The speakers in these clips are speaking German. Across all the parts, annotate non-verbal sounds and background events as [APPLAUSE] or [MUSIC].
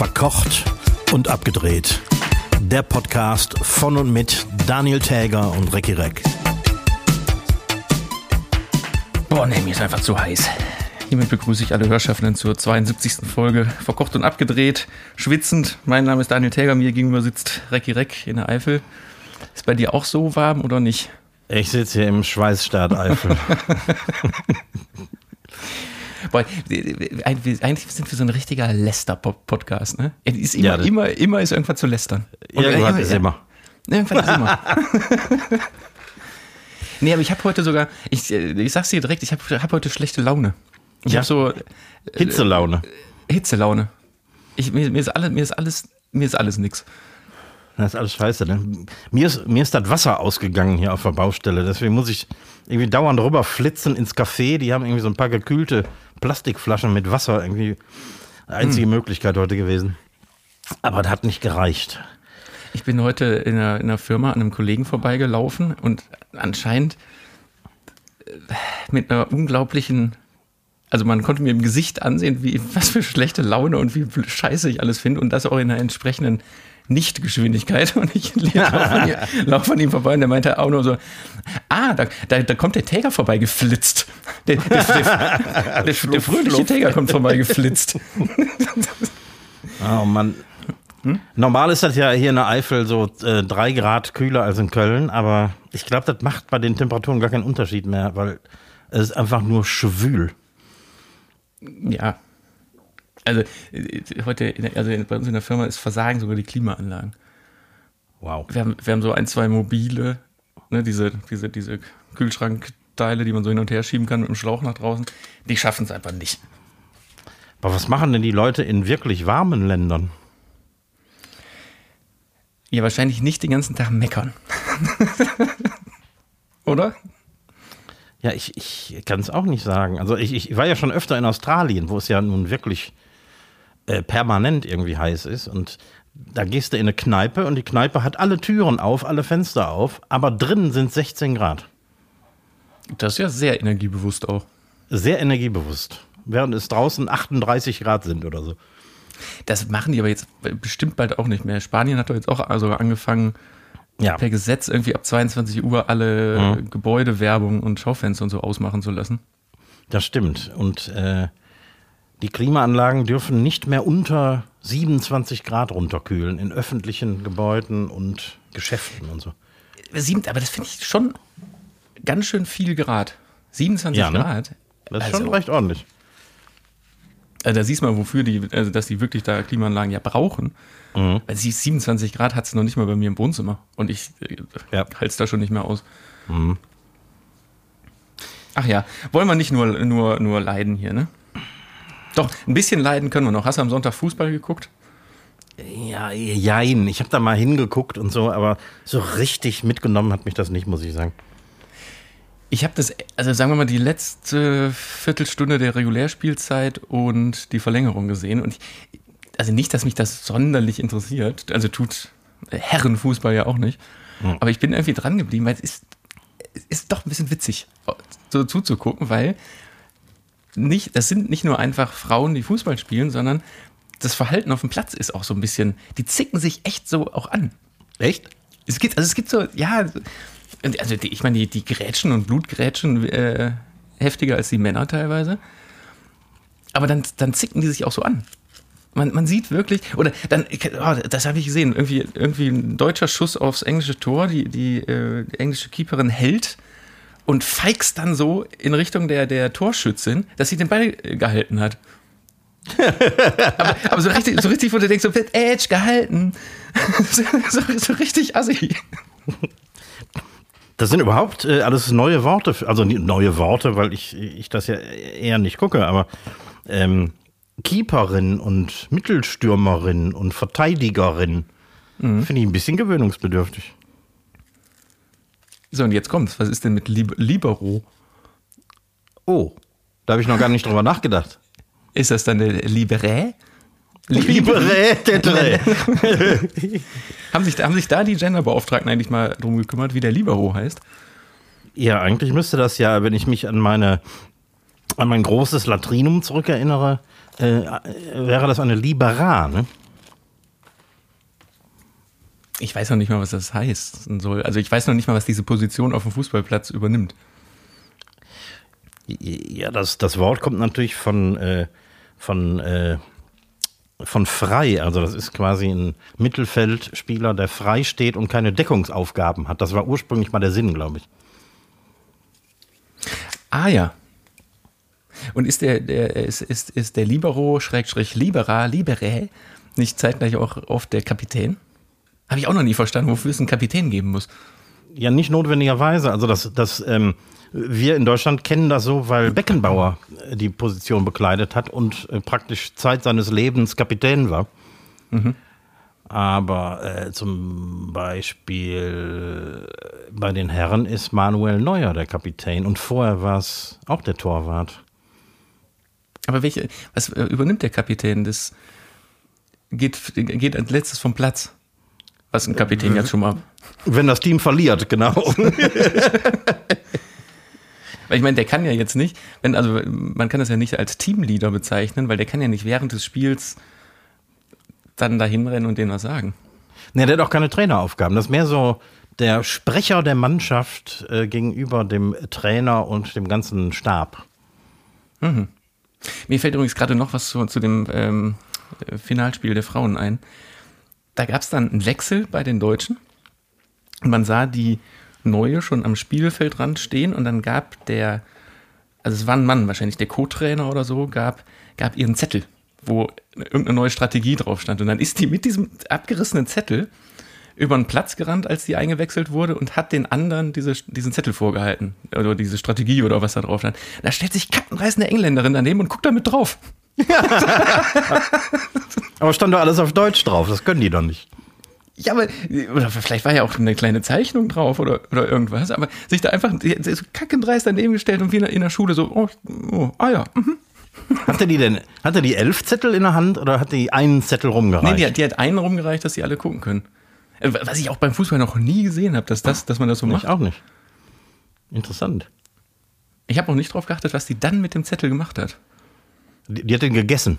Verkocht und abgedreht. Der Podcast von und mit Daniel Täger und Recki Reck. Boah, nee, mir ist einfach zu heiß. Hiermit begrüße ich alle Hörschaffenden zur 72. Folge Verkocht und abgedreht, schwitzend. Mein Name ist Daniel Täger, mir gegenüber sitzt Recki Reck in der Eifel. Ist bei dir auch so warm oder nicht? Ich sitze hier im Schweißstaat Eifel. [LAUGHS] Boah, eigentlich sind wir so ein richtiger Lester-Podcast, ne? Ist immer, ja, immer, immer ist irgendwas zu lästern. Und irgendwas ist immer. Irgendwas ist immer. [LAUGHS] nee, aber ich habe heute sogar, ich, ich sag's dir direkt, ich habe hab heute schlechte Laune. Ich ja. habe so. Hitzelaune. Äh, Hitzelaune. Ich, mir, mir, ist alles, mir ist alles, mir ist alles nix. Das ist alles scheiße. Ne? Mir, ist, mir ist das Wasser ausgegangen hier auf der Baustelle. Deswegen muss ich irgendwie dauernd rüber flitzen ins Café. Die haben irgendwie so ein paar gekühlte Plastikflaschen mit Wasser. Irgendwie einzige hm. Möglichkeit heute gewesen. Aber das hat nicht gereicht. Ich bin heute in einer, in einer Firma an einem Kollegen vorbeigelaufen und anscheinend äh, mit einer unglaublichen also man konnte mir im Gesicht ansehen, wie was für schlechte Laune und wie scheiße ich alles finde und das auch in einer entsprechenden Nichtgeschwindigkeit. [LAUGHS] Und ich laufe an, ihm, vorbei und der meinte auch nur so, ah, da, da, da kommt der Täger vorbei geflitzt. Der, der, der, [LAUGHS] der, der fröhliche Täger kommt vorbei geflitzt. [LAUGHS] Oh Mann. Hm? Normal ist das ja hier in der Eifel so äh, drei Grad kühler als in Köln, aber ich glaube, das macht bei den Temperaturen gar keinen Unterschied mehr, weil es ist einfach nur schwül. Ja, also äh, heute, also bei uns in der Firma ist Versagen sogar die Klimaanlagen. Wow. Wir haben, wir haben so ein, zwei mobile, ne, diese, diese, diese Kühlschrankteile, die man so hin und her schieben kann mit dem Schlauch nach draußen. Die schaffen es einfach nicht. Aber was machen denn die Leute in wirklich warmen Ländern? Ja, wahrscheinlich nicht den ganzen Tag meckern. [LAUGHS] Oder? Ja, ich, ich kann es auch nicht sagen. Also ich, ich war ja schon öfter in Australien, wo es ja nun wirklich äh, permanent irgendwie heiß ist. Und da gehst du in eine Kneipe und die Kneipe hat alle Türen auf, alle Fenster auf, aber drinnen sind 16 Grad. Das ist ja sehr energiebewusst auch. Sehr energiebewusst. Während es draußen 38 Grad sind oder so. Das machen die aber jetzt bestimmt bald auch nicht mehr. Spanien hat doch jetzt auch also angefangen, ja. per Gesetz irgendwie ab 22 Uhr alle mhm. Gebäudewerbung und Schaufenster und so ausmachen zu lassen. Das stimmt. Und äh, die Klimaanlagen dürfen nicht mehr unter 27 Grad runterkühlen in öffentlichen Gebäuden und Geschäften und so. Aber das finde ich schon ganz schön viel Grad. 27 ja, ne? Grad. Das ist also, schon recht ordentlich. Also da siehst du mal, wofür die, also dass die wirklich da Klimaanlagen ja brauchen. Mhm. Weil sie 27 Grad hat es noch nicht mal bei mir im Wohnzimmer. Und ich äh, ja. halte es da schon nicht mehr aus. Mhm. Ach ja, wollen wir nicht nur, nur, nur leiden hier, ne? Doch, ein bisschen leiden können wir noch. Hast du am Sonntag Fußball geguckt? Ja, jein. Ich habe da mal hingeguckt und so, aber so richtig mitgenommen hat mich das nicht, muss ich sagen. Ich habe das, also sagen wir mal, die letzte Viertelstunde der Regulärspielzeit und die Verlängerung gesehen. Und ich, also nicht, dass mich das sonderlich interessiert. Also tut Herrenfußball ja auch nicht. Mhm. Aber ich bin irgendwie dran geblieben, weil es ist, es ist doch ein bisschen witzig, so zuzugucken, weil nicht, das sind nicht nur einfach Frauen, die Fußball spielen, sondern das Verhalten auf dem Platz ist auch so ein bisschen, die zicken sich echt so auch an. Echt? Es gibt, also es gibt so, ja, also die, ich meine, die, die Grätschen und Blutgrätschen äh, heftiger als die Männer teilweise. Aber dann, dann zicken die sich auch so an. Man, man sieht wirklich, oder dann, oh, das habe ich gesehen, irgendwie, irgendwie ein deutscher Schuss aufs englische Tor, die, die, äh, die englische Keeperin hält und feigst dann so in Richtung der, der Torschützin, dass sie den Ball gehalten hat. aber, aber, so richtig, so richtig, wo du denkst, so wird Edge gehalten. [LAUGHS] so, so, richtig assi. Das sind überhaupt äh, alles neue Worte, also neue Worte, weil ich, ich das ja eher nicht gucke, aber ähm, Keeperin und Mittelstürmerin und Verteidigerin mhm. finde ich ein bisschen gewöhnungsbedürftig. So, und jetzt kommt's. Was ist denn mit Lib Libero? Oh, da habe ich noch gar nicht drüber nachgedacht. Ist das dann der Liberä? Der Dreh. haben, sich, haben sich da die Genderbeauftragten eigentlich mal drum gekümmert, wie der Libero heißt? Ja, eigentlich müsste das ja, wenn ich mich an meine an mein großes Latrinum zurückerinnere, äh, wäre das eine Libera, ne? Ich weiß noch nicht mal, was das heißt soll. Also ich weiß noch nicht mal, was diese Position auf dem Fußballplatz übernimmt. Ja, das, das Wort kommt natürlich von, äh, von, äh, von frei. Also das ist quasi ein Mittelfeldspieler, der frei steht und keine Deckungsaufgaben hat. Das war ursprünglich mal der Sinn, glaube ich. Ah ja. Und ist der, der ist, ist, ist der Libero, Schrägstrich Libera, Libere, nicht zeitgleich auch oft der Kapitän? Habe ich auch noch nie verstanden, wofür es einen Kapitän geben muss. Ja, nicht notwendigerweise. Also das, das ähm, wir in Deutschland kennen das so, weil Beckenbauer äh, die Position bekleidet hat und äh, praktisch Zeit seines Lebens Kapitän war. Mhm. Aber äh, zum Beispiel äh, bei den Herren ist Manuel Neuer der Kapitän und vorher war es auch der Torwart. Aber welche, was übernimmt der Kapitän? Das geht, geht als letztes vom Platz. Was ein Kapitän jetzt schon mal. Wenn das Team verliert, genau. Weil ich meine, der kann ja jetzt nicht, wenn, also man kann das ja nicht als Teamleader bezeichnen, weil der kann ja nicht während des Spiels dann dahin rennen und denen was sagen. Nee, der hat auch keine Traineraufgaben. Das ist mehr so der Sprecher der Mannschaft äh, gegenüber dem Trainer und dem ganzen Stab. Mhm. Mir fällt übrigens gerade noch was zu, zu dem ähm, Finalspiel der Frauen ein. Da gab es dann einen Wechsel bei den Deutschen. Und man sah die Neue schon am Spielfeldrand stehen und dann gab der, also es war ein Mann, wahrscheinlich der Co-Trainer oder so, gab, gab ihren Zettel, wo irgendeine neue Strategie drauf stand. Und dann ist die mit diesem abgerissenen Zettel über den Platz gerannt, als die eingewechselt wurde und hat den anderen diese, diesen Zettel vorgehalten. Oder diese Strategie oder was da drauf stand. Da stellt sich kattenreißende Engländerin daneben und guckt damit drauf. [LAUGHS] aber stand doch alles auf Deutsch drauf, das können die doch nicht. Ja, aber, oder vielleicht war ja auch eine kleine Zeichnung drauf oder, oder irgendwas, aber sich da einfach so kackendreist daneben gestellt und wie in der Schule so, oh, oh ah ja, mhm. Hatte die denn, hatte die elf Zettel in der Hand oder hat die einen Zettel rumgereicht? Nee, die, die hat einen rumgereicht, dass sie alle gucken können. Äh, was ich auch beim Fußball noch nie gesehen habe, dass, das, dass man das so macht. Ich auch nicht. Interessant. Ich habe auch nicht drauf geachtet, was die dann mit dem Zettel gemacht hat. Die, die hat den gegessen.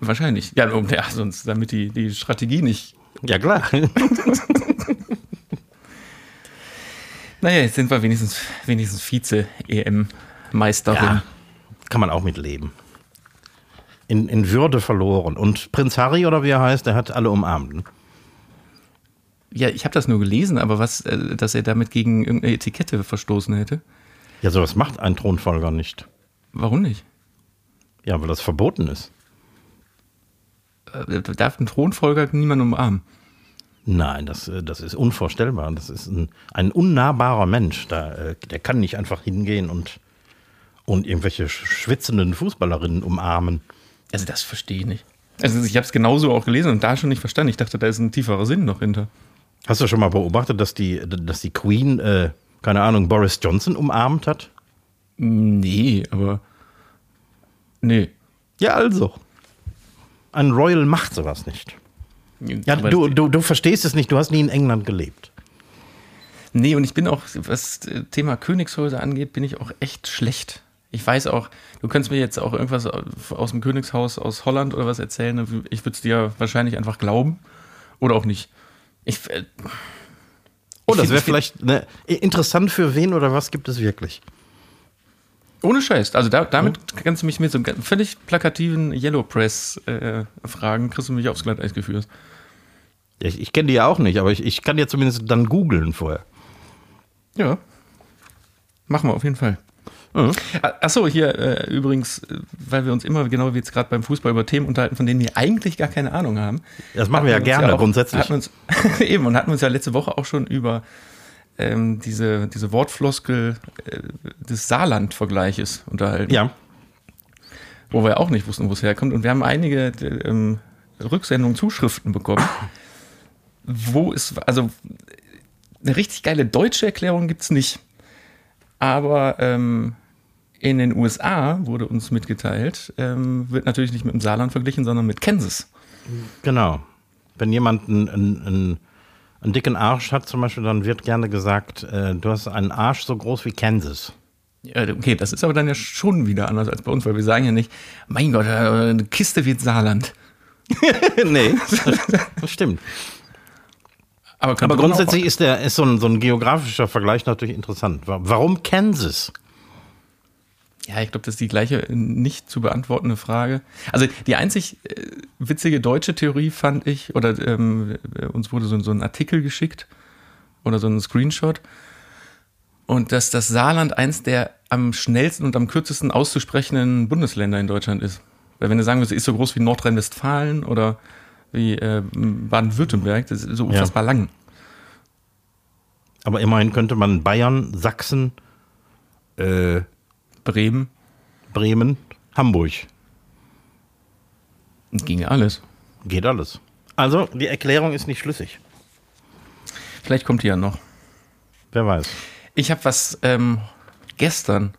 Wahrscheinlich. Ja, ja, sonst, damit die, die Strategie nicht ja, klar. [LAUGHS] naja, jetzt sind wir wenigstens, wenigstens Vize-EM-Meisterin. Ja, kann man auch mit leben. In, in Würde verloren. Und Prinz Harry, oder wie er heißt, der hat alle umarmt. Ne? Ja, ich habe das nur gelesen, aber was, äh, dass er damit gegen irgendeine Etikette verstoßen hätte? Ja, sowas macht ein Thronfolger nicht. Warum nicht? Ja, weil das verboten ist. Äh, darf ein Thronfolger niemand umarmen? Nein, das, äh, das ist unvorstellbar. Das ist ein, ein unnahbarer Mensch. Da, äh, der kann nicht einfach hingehen und, und irgendwelche schwitzenden Fußballerinnen umarmen. Also das verstehe ich nicht. Also ich habe es genauso auch gelesen und da schon nicht verstanden. Ich dachte, da ist ein tieferer Sinn noch hinter. Hast du schon mal beobachtet, dass die, dass die Queen, äh, keine Ahnung, Boris Johnson umarmt hat? Nee, aber. Nee. Ja, also ein Royal macht sowas nicht. Ja, du, du, du verstehst es nicht, du hast nie in England gelebt. Nee, und ich bin auch, was Thema Königshäuser angeht, bin ich auch echt schlecht. Ich weiß auch, du könntest mir jetzt auch irgendwas aus dem Königshaus aus Holland oder was erzählen. Ich würde es dir wahrscheinlich einfach glauben oder auch nicht. Ich, äh, oh, das wäre vielleicht ne, interessant für wen oder was gibt es wirklich? Ohne Scheiß. Also da, damit hm? kannst du mich mit so einem völlig plakativen Yellow Press äh, fragen, kriegst du mich aufs Glatteis geführt. Ich, ich kenne die ja auch nicht, aber ich, ich kann ja zumindest dann googeln vorher. Ja. Machen wir auf jeden Fall. Mhm. Achso, hier äh, übrigens, äh, weil wir uns immer, genau wie jetzt gerade beim Fußball, über Themen unterhalten, von denen wir eigentlich gar keine Ahnung haben. Das machen wir ja gerne, ja auch, grundsätzlich. Uns, [LAUGHS] eben, und hatten uns ja letzte Woche auch schon über ähm, diese, diese Wortfloskel äh, des Saarland-Vergleiches unterhalten. Ja. Wo wir auch nicht wussten, wo es herkommt. Und wir haben einige ähm, Rücksendungen, Zuschriften bekommen, wo es, also eine richtig geile deutsche Erklärung gibt es nicht. Aber ähm, in den USA wurde uns mitgeteilt, ähm, wird natürlich nicht mit dem Saarland verglichen, sondern mit Kansas. Genau. Wenn jemand ein, ein, ein einen dicken Arsch hat zum Beispiel, dann wird gerne gesagt, äh, du hast einen Arsch so groß wie Kansas. Okay, das ist aber dann ja schon wieder anders als bei uns, weil wir sagen ja nicht, mein Gott, äh, eine Kiste wird Saarland. [LAUGHS] nee, das stimmt. Aber, Aber grundsätzlich ist, der, ist so, ein, so ein geografischer Vergleich natürlich interessant. Wa- Warum Kansas? Ja, ich glaube, das ist die gleiche äh, nicht zu beantwortende Frage. Also die einzig äh, witzige deutsche Theorie fand ich, oder ähm, äh, uns wurde so, so ein Artikel geschickt oder so ein Screenshot. Und dass das Saarland eins der am schnellsten und am kürzesten auszusprechenden Bundesländer in Deutschland ist. Weil wenn du sagen würdest, ist so groß wie Nordrhein-Westfalen oder wie äh, Baden-Württemberg, das ist so unfassbar lang. Aber immerhin könnte man Bayern, Sachsen, äh, Bremen, Bremen, Hamburg. ging alles. Geht alles. Also, die Erklärung ist nicht schlüssig. Vielleicht kommt die ja noch. Wer weiß. Ich habe was ähm, gestern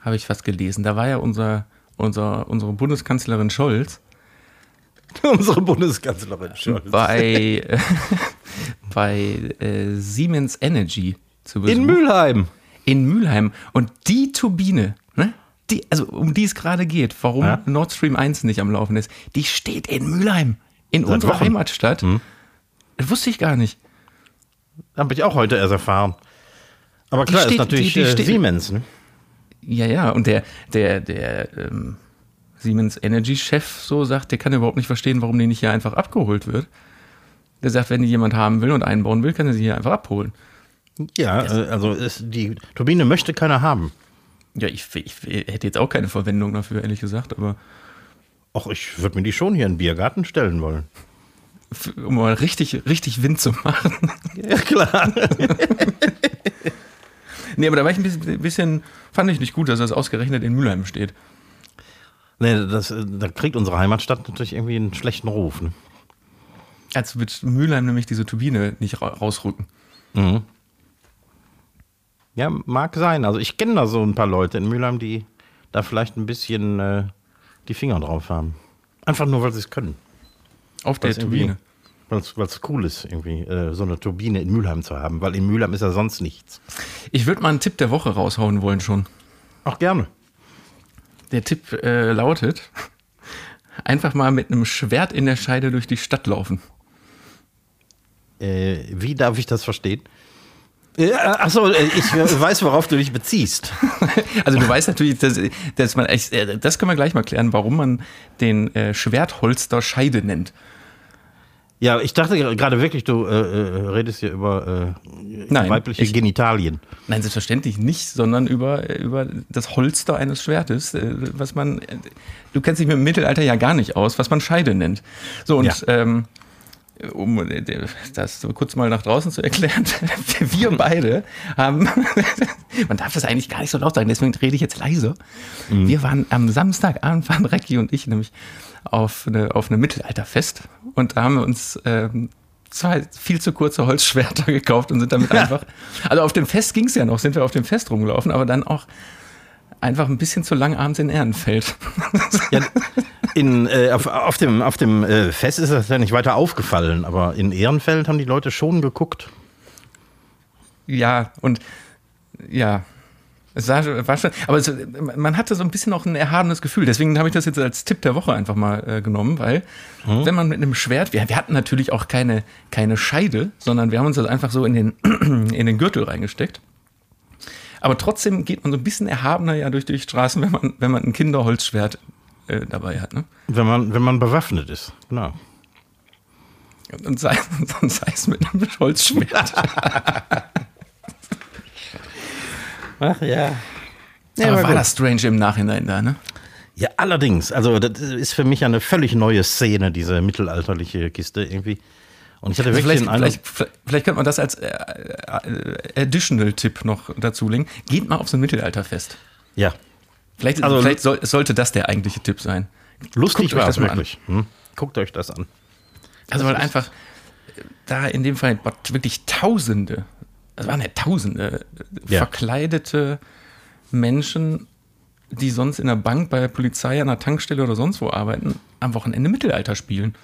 habe ich was gelesen. Da war ja unser, unser unsere Bundeskanzlerin Scholz [LAUGHS] Unsere Bundeskanzlerin Scholz. bei äh, [LAUGHS] [LAUGHS] bei äh, Siemens Energy zu Besuch In Mülheim. In Mülheim und die Turbine, ne? Die, also um die es gerade geht, warum Ja. Nord Stream 1 nicht am Laufen ist, die steht in Mülheim, in Seit unserer Wochen. Heimatstadt. Das wusste ich gar nicht. Habe ich auch heute erst erfahren. Aber klar, steht- ist natürlich die- die äh, steht- Siemens. Ne? Ja, ja, und der, der, der ähm, Siemens Energy-Chef so sagt, der kann überhaupt nicht verstehen, warum die nicht hier einfach abgeholt wird. Der sagt, wenn die jemand haben will und einbauen will, kann er sie hier einfach abholen. Ja, äh, also ist, die Turbine möchte keiner haben. Ja, ich, ich, hätte jetzt auch keine Verwendung dafür, ehrlich gesagt, aber Och, ich würde mir die schon hier in den Biergarten stellen wollen. um mal richtig, richtig Wind zu machen. [LAUGHS] Ja, klar. [LAUGHS] nee, aber da war ich ein bisschen, bisschen, fand ich nicht gut, dass das ausgerechnet in Mülheim steht. nee, das, äh, da kriegt unsere Heimatstadt natürlich irgendwie einen schlechten Ruf. Ne? Als wird Mülheim nämlich diese Turbine nicht ra rausrücken. Ja, mag sein. Also ich kenne da so ein paar Leute in Mülheim, die da vielleicht ein bisschen äh, die Finger drauf haben. Einfach nur, weil sie es können. Auf der Turbine. Weil es cool ist, irgendwie äh, so eine Turbine in Mülheim zu haben, weil in Mülheim ist ja sonst nichts. Ich würde mal einen Tipp der Woche raushauen wollen schon. Auch gerne. Der Tipp äh, lautet: einfach mal mit einem Schwert in der Scheide durch die Stadt laufen. Äh, wie darf ich das verstehen? Äh, achso, äh, ich weiß, worauf du dich beziehst. [LAUGHS] Also du weißt natürlich, dass, dass man echt, äh, das können wir gleich mal klären, warum man den äh, Schwertholster Scheide nennt. Ja, ich dachte gerade wirklich, du äh, äh, redest hier über äh, Nein, weibliche ich- Genitalien. Nein, selbstverständlich nicht, sondern über, über das Holster eines Schwertes, äh, was man, äh, du kennst dich mit dem Mittelalter ja gar nicht aus, was man Scheide nennt. So, und Ja. ähm, um äh, das kurz mal nach draußen zu erklären, [LAUGHS] wir beide haben, [LAUGHS] man darf das eigentlich gar nicht so laut sagen, deswegen rede ich jetzt leise. Wir waren am Samstagabend, waren Recki und ich nämlich auf eine, auf eine Mittelalterfest und da haben wir uns ähm, zwei viel zu kurze Holzschwerter [LAUGHS] gekauft und sind damit einfach, also auf dem Fest ging es ja noch, sind wir auf dem Fest rumgelaufen, aber dann auch einfach ein bisschen zu lang abends in Ehrenfeld. Ja, in, äh, auf, auf dem, auf dem äh, Fest ist das ja nicht weiter aufgefallen, aber in Ehrenfeld haben die Leute schon geguckt. Ja, und ja, es war, schon, aber es, man hatte so ein bisschen auch ein erhabenes Gefühl. Deswegen habe ich das jetzt als Tipp der Woche einfach mal äh, genommen, weil wenn man mit einem Schwert, wir, wir hatten natürlich auch keine, keine Scheide, sondern wir haben uns das einfach so in den, [CLEARS THROAT] in den Gürtel reingesteckt. Aber trotzdem geht man so ein bisschen erhabener ja durch die Straßen, wenn man, wenn man ein Kinderholzschwert äh, dabei hat. Ne? Wenn man, wenn man bewaffnet ist. Genau. Und sei, [LAUGHS] und sei es mit einem Holzschwert. [LAUGHS] Ach ja. Ja, aber aber war gut. das strange im Nachhinein da, ne? Ja, allerdings. Also, das ist für mich eine völlig neue Szene, diese mittelalterliche Kiste irgendwie. Und ich hatte Also wirklich vielleicht, den Eindruck. vielleicht, vielleicht, könnte man das als äh, äh, Additional-Tipp noch dazulegen. Geht mal auf so ein Mittelalterfest. Ja, Vielleicht, Also- vielleicht soll, sollte das der eigentliche Tipp sein. lustig Guckt euch war das wirklich. Hm? Guckt euch das an. Also weil einfach da in dem Fall wirklich Tausende, es waren ja Tausende Ja. verkleidete Menschen, die sonst in der Bank, bei der Polizei, an der Tankstelle oder sonst wo arbeiten, am Wochenende Mittelalter spielen.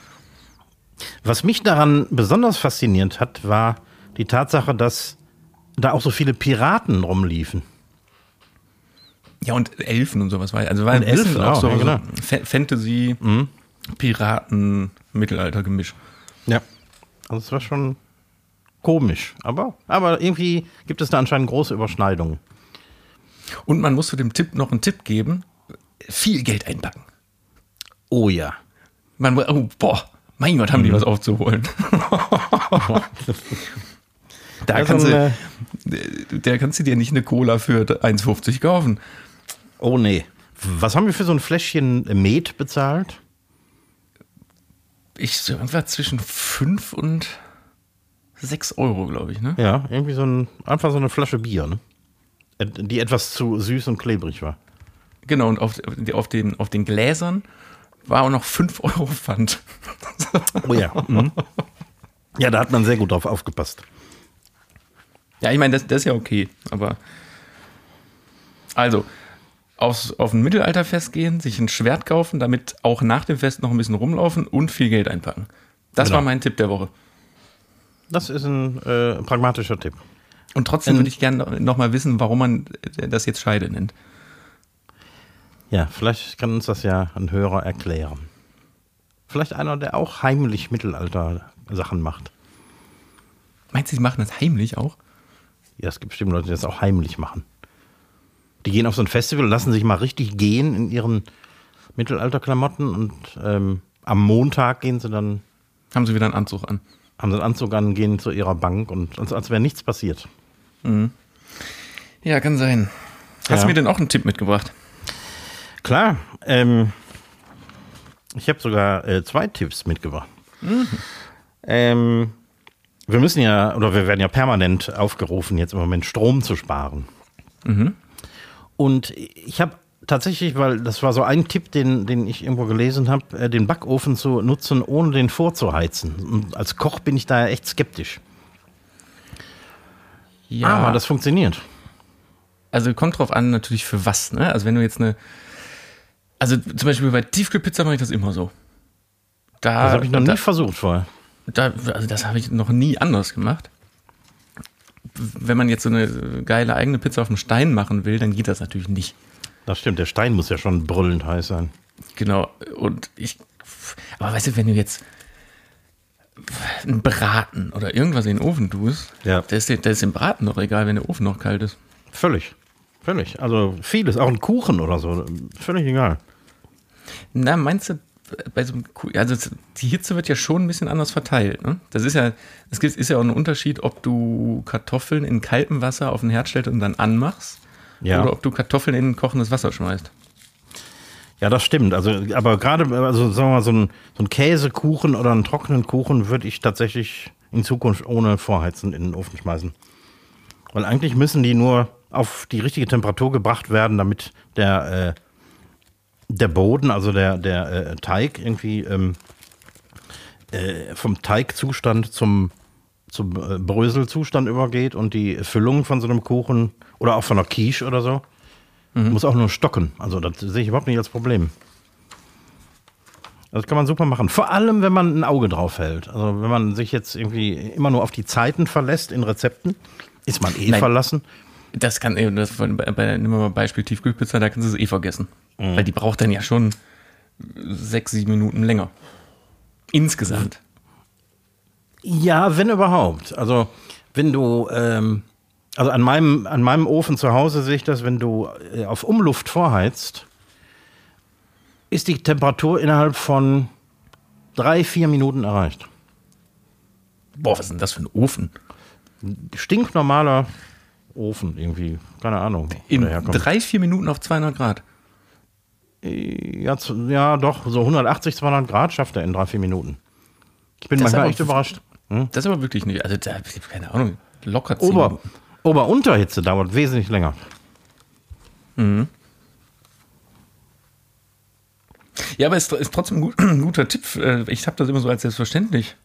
Was mich daran besonders fasziniert hat, war die Tatsache, dass da auch so viele Piraten rumliefen. Ja, und Elfen und sowas. war- Also war Und Elfen bisschen auch, auch so, ja, genau. so Fa- Fantasy, Piraten, Mittelalter-Gemisch. Ja. Also es war schon komisch. Aber, aber irgendwie gibt es da anscheinend große Überschneidungen. Und man muss zu dem Tipp noch einen Tipp geben: viel Geld einpacken. Oh ja. Man, oh, boah, mein Gott, haben die was aufzuholen. [LAUGHS] da kannst du, der kannst du dir nicht eine Cola für 1,50 kaufen. Oh nee. Was haben wir für so ein Fläschchen Met bezahlt? Ich so irgendwas zwischen 5 und 6 Euro, glaube ich, ne? Ja, irgendwie so ein, einfach so eine Flasche Bier, ne? Die etwas zu süß und klebrig war. Genau, und auf, auf, den, auf den Gläsern war auch noch 5 [LAUGHS] Euro Pfand. Oh ja. Mhm. Ja, da hat man sehr gut drauf aufgepasst. Ja, ich meine, das, das ist ja okay, aber. Also, aufs, auf ein Mittelalterfest gehen, sich ein Schwert kaufen, damit auch nach dem Fest noch ein bisschen rumlaufen und viel Geld einpacken. Das Genau. war mein Tipp der Woche. Das ist ein äh, pragmatischer Tipp. Und trotzdem Ähm, würde ich gerne noch mal wissen, warum man das jetzt Scheide nennt. Ja, vielleicht kann uns das ja ein Hörer erklären. Vielleicht einer, der auch heimlich Mittelalter-Sachen macht. Meinst du, sie machen das heimlich auch? Ja, es gibt bestimmt Leute, die das auch heimlich machen. Die gehen auf so ein Festival, lassen sich mal richtig gehen in ihren Mittelalterklamotten und ähm, am Montag gehen sie dann, Haben sie wieder einen Anzug an. haben sie einen Anzug an, gehen zu ihrer Bank und als, als wäre nichts passiert. Ja, kann sein. Hast Ja. du mir denn auch einen Tipp mitgebracht? Klar, ähm, ich habe sogar äh, zwei Tipps mitgebracht. Ähm, wir müssen ja, oder wir werden ja permanent aufgerufen, jetzt im Moment Strom zu sparen. Und ich habe tatsächlich, weil das war so ein Tipp, den, den ich irgendwo gelesen habe, äh, den Backofen zu nutzen, ohne den vorzuheizen. Und als Koch bin ich da echt skeptisch. Ja, Aber das funktioniert. also kommt drauf an, natürlich für was, ne? Also wenn du jetzt eine, also zum Beispiel bei Tiefkühlpizza mache ich das immer so. Da, Das habe ich noch da, nie versucht vorher. Da, also das habe ich noch nie anders gemacht. Wenn man jetzt so eine geile eigene Pizza auf dem Stein machen will, dann geht das natürlich nicht. Das stimmt, der Stein muss ja schon brüllend heiß sein. Genau. Und ich, aber weißt du, wenn du jetzt einen Braten oder irgendwas in den Ofen tust, Ja. da ist, ist dem Braten doch egal, wenn der Ofen noch kalt ist. Völlig. Völlig. Also vieles, auch ein Kuchen oder so. Völlig egal. Na, meinst du, bei so einem also die Hitze wird ja schon ein bisschen anders verteilt. Ne? Das ist ja, es ist ja auch ein Unterschied, ob du Kartoffeln in kaltem Wasser auf den Herd stellst und dann anmachst, Ja. oder ob du Kartoffeln in kochendes Wasser schmeißt. Ja, das stimmt. Also, aber gerade, also sagen wir mal, so ein, so ein Käsekuchen oder einen trockenen Kuchen würde ich tatsächlich in Zukunft ohne Vorheizen in den Ofen schmeißen. Weil eigentlich müssen die nur auf die richtige Temperatur gebracht werden, damit der, äh, der Boden, also der, der äh, Teig irgendwie ähm, äh, vom Teigzustand zum, zum äh, Bröselzustand übergeht und die Füllung von so einem Kuchen oder auch von einer Quiche oder so muss auch nur stocken. Also das sehe ich überhaupt nicht als Problem. Das kann man super machen. Vor allem, wenn man ein Auge drauf hält. Also wenn man sich jetzt irgendwie immer nur auf die Zeiten verlässt in Rezepten, ist man eh Nein. verlassen. Das kann, äh, das, bei, bei, nehmen wir mal Beispiel Tiefkühlpizza, da kannst du es eh vergessen. Weil die braucht dann ja schon sechs, sieben Minuten länger. Insgesamt. Ja, wenn überhaupt. Also wenn du, ähm, also an meinem, an meinem Ofen zu Hause sehe ich das, wenn du äh, auf Umluft vorheizt, ist die Temperatur innerhalb von drei, vier Minuten erreicht. Boah, was ist denn das für ein Ofen? Stinknormaler Ofen irgendwie, keine Ahnung. In drei, vier Minuten auf 200 Grad. Ja, zu- ja, doch, so 180, 200 Grad schafft er in drei, vier Minuten. Ich bin Das manchmal echt überrascht. Hm? Das ist aber wirklich nicht, also da, keine Ahnung, locker zehn Ober. Ober-Unterhitze dauert wesentlich länger. Ja, aber es ist, ist trotzdem ein, gut, [CLEARS THROAT] ein guter Tipp. Äh, Ich habe das immer so als selbstverständlich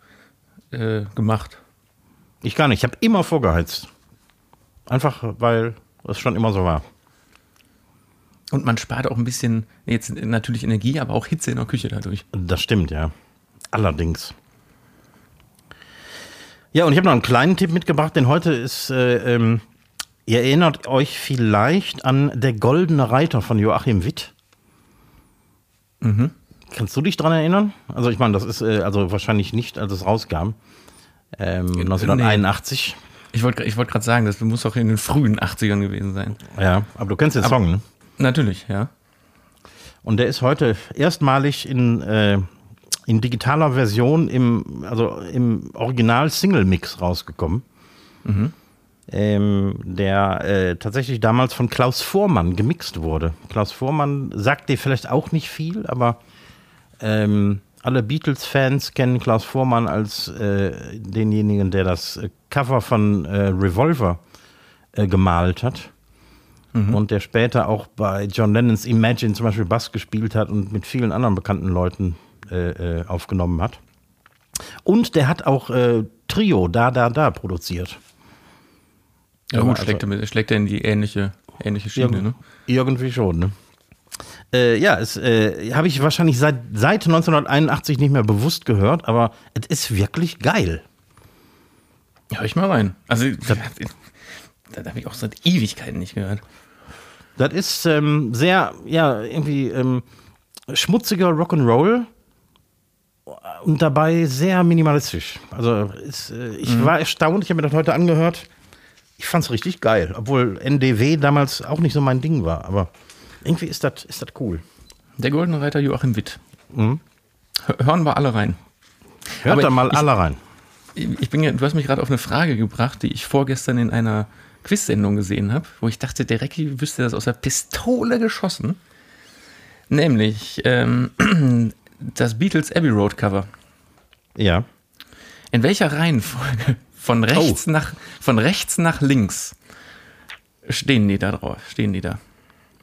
äh, gemacht. Ich gar nicht, ich habe immer vorgeheizt. Einfach, weil es schon immer so war. Und man spart auch ein bisschen, jetzt natürlich Energie, aber auch Hitze in der Küche dadurch. Das stimmt, ja. Allerdings. Ja, und ich habe noch einen kleinen Tipp mitgebracht, denn heute ist, äh, ähm, ihr erinnert euch vielleicht an Der Goldene Reiter von Joachim Witt. Kannst du dich dran erinnern? Also ich meine, das ist äh, also wahrscheinlich nicht, als es rauskam. Ähm, 1981. Ich wollte ich wollt gerade sagen, das muss auch in den frühen 80ern gewesen sein. Ja, aber du kennst den Song, ne? Natürlich, ja. Und der ist heute erstmalig in, äh, in digitaler Version im, also im Original-Single-Mix rausgekommen. Ähm, der äh, tatsächlich damals von Klaus Vormann gemixt wurde. Klaus Vormann sagt dir vielleicht auch nicht viel, aber ähm, alle Beatles-Fans kennen Klaus Vormann als äh, denjenigen, der das äh, Cover von äh, Revolver äh, gemalt hat. Und der später auch bei John Lennons Imagine zum Beispiel Bass gespielt hat und mit vielen anderen bekannten Leuten äh, aufgenommen hat. Und der hat auch Trio Da Da Da produziert. Ja, gut, also- schlägt, er, schlägt er in die ähnliche, ähnliche Schiene, ne? Irgendwie schon, ne? Äh, ja, es äh, habe ich wahrscheinlich seit, seit 1981 nicht mehr bewusst gehört, aber es ist wirklich geil. Hör ich mal rein. Also, das, das habe ich auch seit Ewigkeiten nicht gehört. Das ist ähm, sehr, ja, irgendwie ähm, schmutziger Rock'n'Roll und dabei sehr minimalistisch. Also ist, äh, ich war erstaunt, ich habe mir das heute angehört. Ich fand es richtig geil, obwohl NDW damals auch nicht so mein Ding war, aber irgendwie ist das ist das cool. Der Goldene Reiter Joachim Witt. Hör- Hören wir alle rein. Hört Aber da mal ich- alle rein. Ich bin ja, du hast mich gerade auf eine Frage gebracht, die ich vorgestern in einer Quiz-Sendung gesehen habe, wo ich dachte, der Recki wüsste das aus der Pistole geschossen. Nämlich ähm, [CLEARS THROAT] das Beatles Abbey Road Cover. Ja. In welcher Reihenfolge von rechts, nach, von rechts nach links stehen die da drauf? Stehen die da?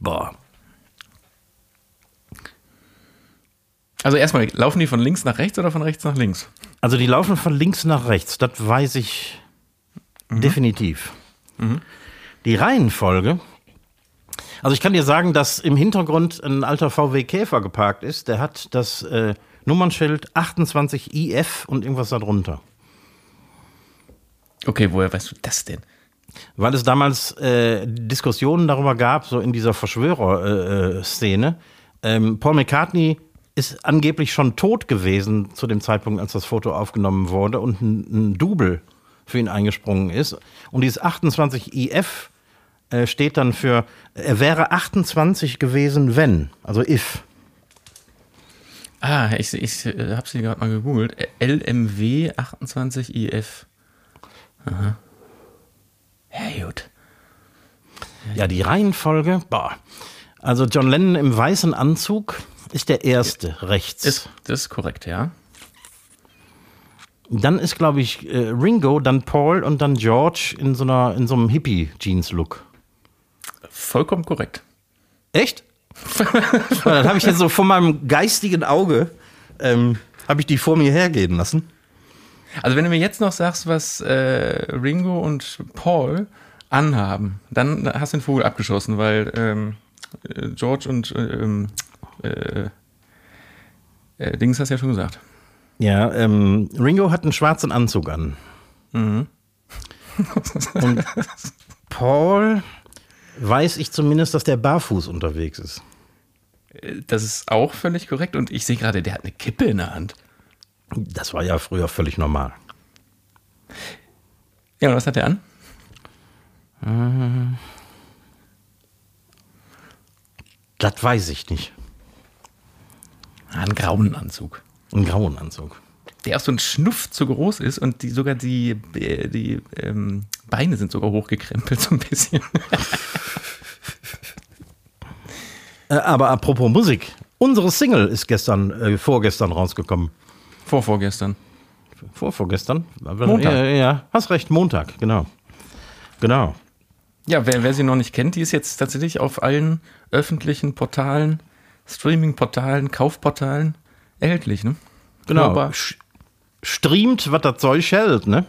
Boah. Also erstmal, laufen die von links nach rechts oder von rechts nach links? Also die laufen von links nach rechts, das weiß ich definitiv. Die Reihenfolge. Also ich kann dir sagen, dass im Hintergrund ein alter VW Käfer geparkt ist. Der hat das äh, Nummernschild 28 IF und irgendwas darunter. Okay, woher weißt du das denn? Weil es damals äh, Diskussionen darüber gab, so in dieser Verschwörer-Szene. ähm, Paul McCartney ist angeblich schon tot gewesen zu dem Zeitpunkt, als das Foto aufgenommen wurde und ein, ein Double für ihn eingesprungen ist. Und dieses 28 IF äh, steht dann für, er wäre 28 gewesen, wenn, also if. Ah, ich, ich äh, habe sie gerade mal gegoogelt. LMW 28IF. Aha. Ja, gut. Ja, die Reihenfolge, boah. Also John Lennon im weißen Anzug ist der erste rechts. Ist, das ist korrekt, ja. Dann ist, glaube ich, äh, Ringo, dann Paul und dann George in so, einer, in so einem Hippie-Jeans-Look. Vollkommen korrekt. Echt? [LAUGHS] dann habe ich jetzt so vor meinem geistigen Auge, ähm, habe ich die vor mir hergehen lassen. Also wenn du mir jetzt noch sagst, was äh, Ringo und Paul anhaben, dann hast du den Vogel abgeschossen, weil ähm, äh, George und äh, ähm, äh, äh, Dings hast du ja schon gesagt. Ja, ähm, Ringo hat einen schwarzen Anzug an. [LAUGHS] Und Paul weiß ich zumindest, dass der barfuß unterwegs ist. Äh, Das ist auch völlig korrekt und ich sehe gerade, der hat eine Kippe in der Hand. Das war ja früher völlig normal. Ja, und was hat der an? Das weiß ich nicht. Einen grauen Anzug. Einen grauen Anzug. Der auch so ein Schnuff zu groß ist und die sogar die, äh, die ähm, Beine sind sogar hochgekrempelt [LAUGHS] so ein bisschen. Äh, aber apropos Musik, unsere Single ist gestern, äh, vorgestern rausgekommen. Vor vorgestern. Vor, vorgestern? Montag. Ja, ja, hast recht, Montag, genau. Genau. Ja, wer, wer sie noch nicht kennt, die ist jetzt tatsächlich auf allen öffentlichen Portalen, Streaming-Portalen, Kaufportalen erhältlich, ne? Genau. Streamt, was das Zeug hält, ne?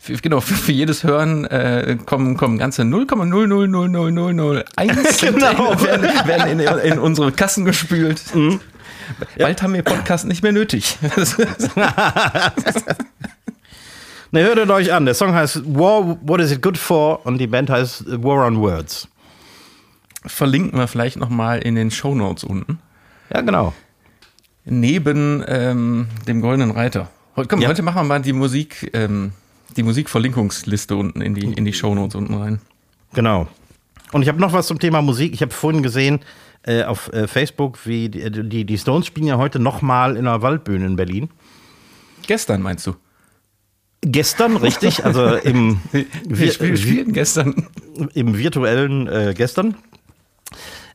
Für, genau, für, für jedes Hören äh, kommen, kommen ganze 0,0000001 [LAUGHS] Genau. werden, werden in, in unsere Kassen gespült. Bald haben wir Podcast nicht mehr nötig. [LAUGHS] Ne, hört euch an. Der Song heißt War, What Is It Good For? Und die Band heißt War on Words. Verlinken wir vielleicht nochmal in den Shownotes unten. Ja, genau. Neben ähm, dem Goldenen Reiter Komm, ja. heute machen wir mal die Musik, ähm, die Musikverlinkungsliste unten in die, in die Shownotes unten rein. Genau. Und ich habe noch was zum Thema Musik. Ich habe vorhin gesehen äh, auf äh, Facebook, wie die, die, die, Stones spielen ja heute nochmal in einer Waldbühne in Berlin. Gestern meinst du? Gestern, richtig. Also im [LAUGHS] wir, wir spielen gestern. Im virtuellen äh, gestern.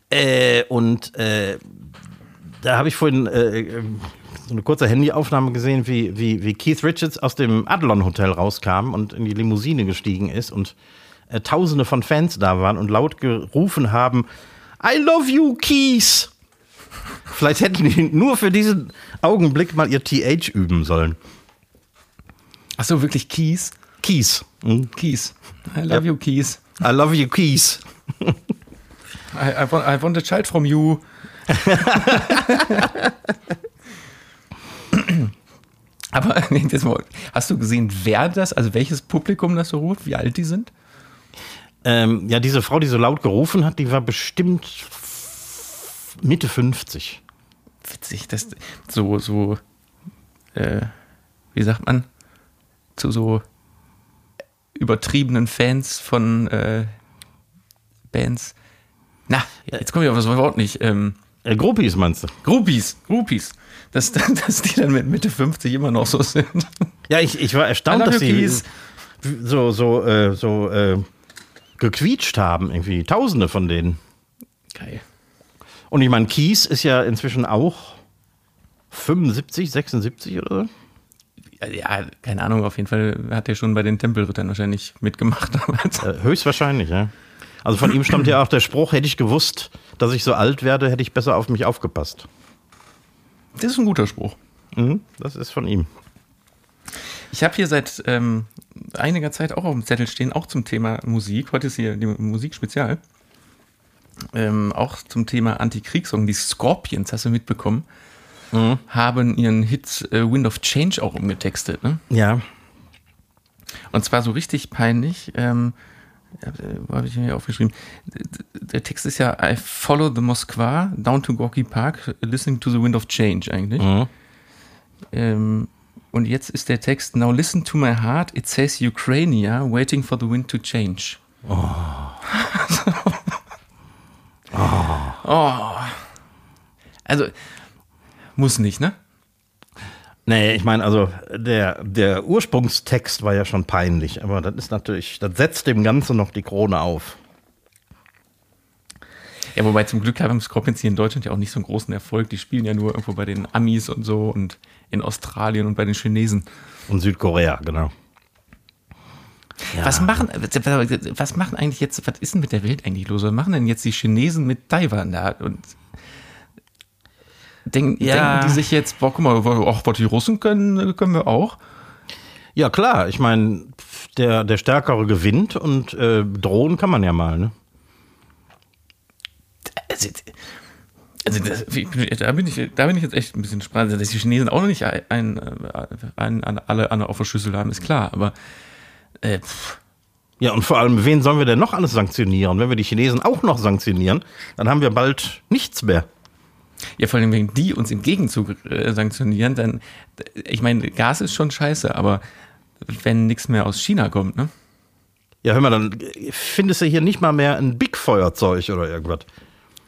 Äh, und äh, da habe ich vorhin äh, so eine kurze Handyaufnahme gesehen, wie, wie, wie Keith Richards aus dem Adlon Hotel rauskam und in die Limousine gestiegen ist und äh, Tausende von Fans da waren und laut gerufen haben: I love you, Keith! Vielleicht hätten die nur für diesen Augenblick mal ihr TH üben sollen. Ach so, wirklich Keys? Keys. Hm? Keys. I love yep. you, Keys. I love you, Keys. I, I, want, I want a child from you. [LAUGHS] Aber hast du gesehen, wer das, also welches Publikum das so ruft, wie alt die sind? Ähm, ja, diese Frau, die so laut gerufen hat, die war bestimmt Mitte 50. Witzig, das so, so, äh, wie sagt man, zu so übertriebenen Fans von äh, Bands. Na, jetzt komme ich auf das Wort nicht. Ähm, äh, Groupies meinst du? Groupies, Groupies. Dass, [LAUGHS] dass die dann mit Mitte 50 immer noch so sind. Ja, ich, ich war erstaunt, dass sie so, so, äh, so äh, gequietscht haben, irgendwie. Tausende von denen. Geil. Und ich meine, Kies ist ja inzwischen auch 75, 76 oder so. Ja, keine Ahnung, auf jeden Fall hat er schon bei den Tempelrittern wahrscheinlich mitgemacht. Äh, höchstwahrscheinlich, ja. Also von ihm stammt ja auch der Spruch, hätte ich gewusst, dass ich so alt werde, hätte ich besser auf mich aufgepasst. Das ist ein guter Spruch. Mhm, das ist von ihm. Ich habe hier seit ähm, einiger Zeit auch auf dem Zettel stehen, auch zum Thema Musik. Heute ist hier die Musikspezial. Ähm, auch zum Thema Antikriegssong. Die Scorpions, hast du mitbekommen, mhm. haben ihren Hit äh, Wind of Change auch umgetextet. Ne? Ja. Und zwar so richtig peinlich. Ähm, habe ich mir aufgeschrieben? Der Text ist ja I follow the Moskwa down to Gorky Park, listening to the wind of change eigentlich. Mhm. Ähm, und jetzt ist der Text Now listen to my heart, it says Ukrainia, waiting for the wind to change. Oh. [LAUGHS] oh. oh. Also, muss nicht, ne? Nee, ich meine, also der, der Ursprungstext war ja schon peinlich, aber das ist natürlich, das setzt dem Ganzen noch die Krone auf. Ja, wobei zum Glück haben Scorpions hier in Deutschland ja auch nicht so einen großen Erfolg. Die spielen ja nur irgendwo bei den Amis und so und in Australien und bei den Chinesen. Und Südkorea, genau. Ja. Was, machen, was machen eigentlich jetzt, was ist denn mit der Welt eigentlich los? Was machen denn jetzt die Chinesen mit Taiwan da? Und Denk, ja. Denken die sich jetzt, boah, guck mal, auch was die Russen können, können wir auch? Ja, klar. Ich meine, der, der Stärkere gewinnt und äh, drohen kann man ja mal, ne? Also, also das, da, bin ich, da bin ich jetzt echt ein bisschen spannend. Dass die Chinesen auch noch nicht ein, ein, ein, ein alle auf der Schüssel haben, ist klar. Aber äh, ja, und vor allem, wen sollen wir denn noch alles sanktionieren? Wenn wir die Chinesen auch noch sanktionieren, dann haben wir bald nichts mehr. Ja, vor allem, wenn die uns im Gegenzug äh, sanktionieren, dann, ich meine, Gas ist schon scheiße, aber wenn nichts mehr aus China kommt, ne? Ja, hör mal, dann findest du hier nicht mal mehr ein Big-Feuerzeug oder irgendwas.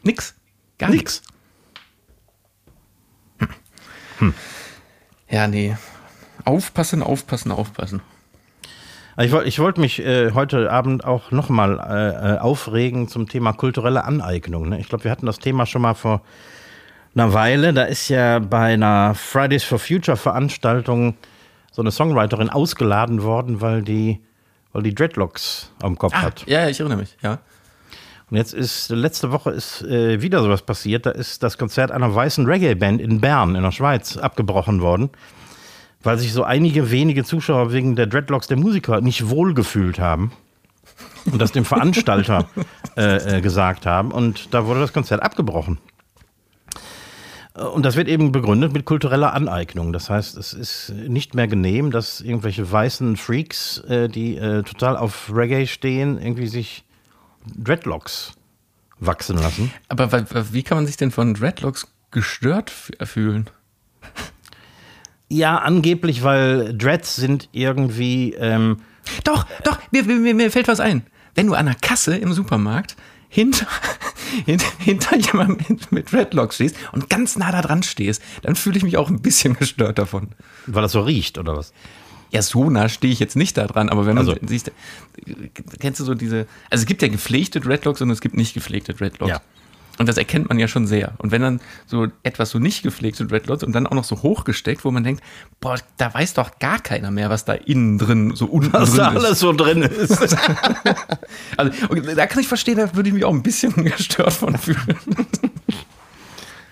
Nix. Gar nichts. Hm. Hm. Ja, nee. Aufpassen, aufpassen, aufpassen. Ich wollte ich wollt mich äh, heute Abend auch nochmal äh, äh, aufregen zum Thema kulturelle Aneignung. Ne? Ich glaube, wir hatten das Thema schon mal vor einer Weile. Da ist ja bei einer Fridays for Future Veranstaltung so eine Songwriterin ausgeladen worden, weil die, weil die Dreadlocks am Kopf ah, hat. Ja, ich erinnere mich, ja. Und jetzt ist, letzte Woche ist äh, wieder sowas passiert. Da ist das Konzert einer weißen Reggae-Band in Bern in der Schweiz abgebrochen worden, weil sich so einige wenige Zuschauer wegen der Dreadlocks der Musiker nicht wohlgefühlt haben und das dem Veranstalter [LAUGHS] äh, äh, gesagt haben. Und da wurde das Konzert abgebrochen. Und das wird eben begründet mit kultureller Aneignung. Das heißt, es ist nicht mehr genehm, dass irgendwelche weißen Freaks, äh, die äh, total auf Reggae stehen, irgendwie sich Dreadlocks wachsen lassen. Aber wie kann man sich denn von Dreadlocks gestört fühlen? Ja, angeblich, weil Dreads sind irgendwie. Ähm, Doch, doch, mir, mir, mir fällt was ein. Wenn du an der Kasse im Supermarkt hinter, [LAUGHS] hinter, hinter jemandem mit- Dreadlocks stehst und ganz nah da dran stehst, dann fühle ich mich auch ein bisschen [LAUGHS] gestört davon. weil das so riecht, oder was? Ja, so nah stehe ich jetzt nicht da dran, aber wenn man Also- siehst, kennst du so diese, also es gibt ja gepflegte Dreadlocks und es gibt nicht gepflegte Dreadlocks. Ja. Und das erkennt man ja schon sehr. Und wenn dann so etwas so nicht gepflegte Dreadlocks und dann auch noch so hochgesteckt, wo man denkt, boah, da weiß doch gar keiner mehr, was da innen drin, so unten Was drin da ist. alles so drin ist. [LAUGHS] Also, und da kann ich verstehen, da würde ich mich auch ein bisschen [LAUGHS] gestört von fühlen.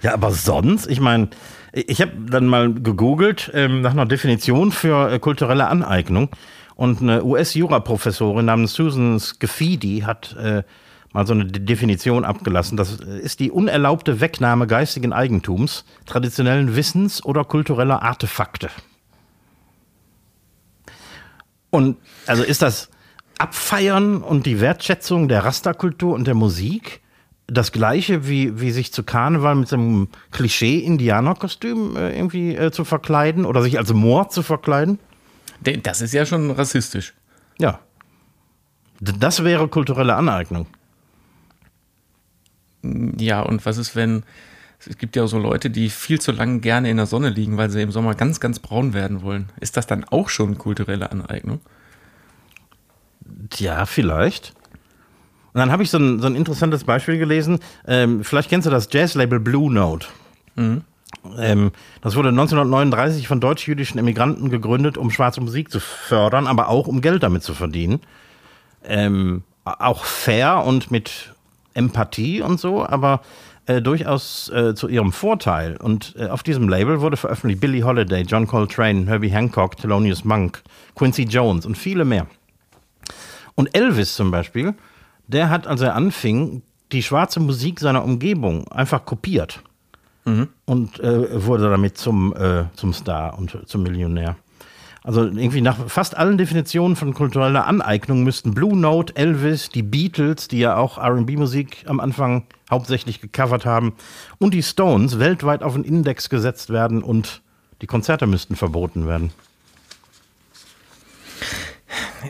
Ja, aber sonst, ich meine, ich habe dann mal gegoogelt ähm, nach einer Definition für äh, kulturelle Aneignung und eine US-Jura-Professorin namens Susan Scafidi hat äh, mal so eine De- Definition abgelassen. Das ist die unerlaubte Wegnahme geistigen Eigentums, traditionellen Wissens oder kultureller Artefakte. Und also ist das Abfeiern und die Wertschätzung der Rasterkultur und der Musik das gleiche, wie, wie sich zu Karneval mit so einem Klischee-Indianerkostüm äh, irgendwie äh, zu verkleiden oder sich als Moor zu verkleiden? Das ist ja schon rassistisch. Ja. Das wäre kulturelle Aneignung. Ja, und was ist, wenn es gibt ja so Leute, die viel zu lange gerne in der Sonne liegen, weil sie im Sommer ganz, ganz braun werden wollen. Ist das dann auch schon kulturelle Aneignung? Ja, vielleicht. Und dann habe ich so ein, so ein interessantes Beispiel gelesen. Ähm, vielleicht kennst du das Jazzlabel Blue Note. Ähm, das wurde 1939 von deutsch-jüdischen Emigranten gegründet, um schwarze Musik zu fördern, aber auch um Geld damit zu verdienen. Ähm, auch fair und mit Empathie und so, aber äh, durchaus äh, zu ihrem Vorteil. Und äh, auf diesem Label wurde veröffentlicht Billie Holiday, John Coltrane, Herbie Hancock, Thelonious Monk, Quincy Jones und viele mehr. Und Elvis zum Beispiel, der hat, als er anfing, die schwarze Musik seiner Umgebung einfach kopiert. Und äh, wurde damit zum, äh, zum Star und zum Millionär. Also irgendwie nach fast allen Definitionen von kultureller Aneignung müssten Blue Note, Elvis, die Beatles, die ja auch RB-Musik am Anfang hauptsächlich gecovert haben, und die Stones weltweit auf den Index gesetzt werden und die Konzerte müssten verboten werden.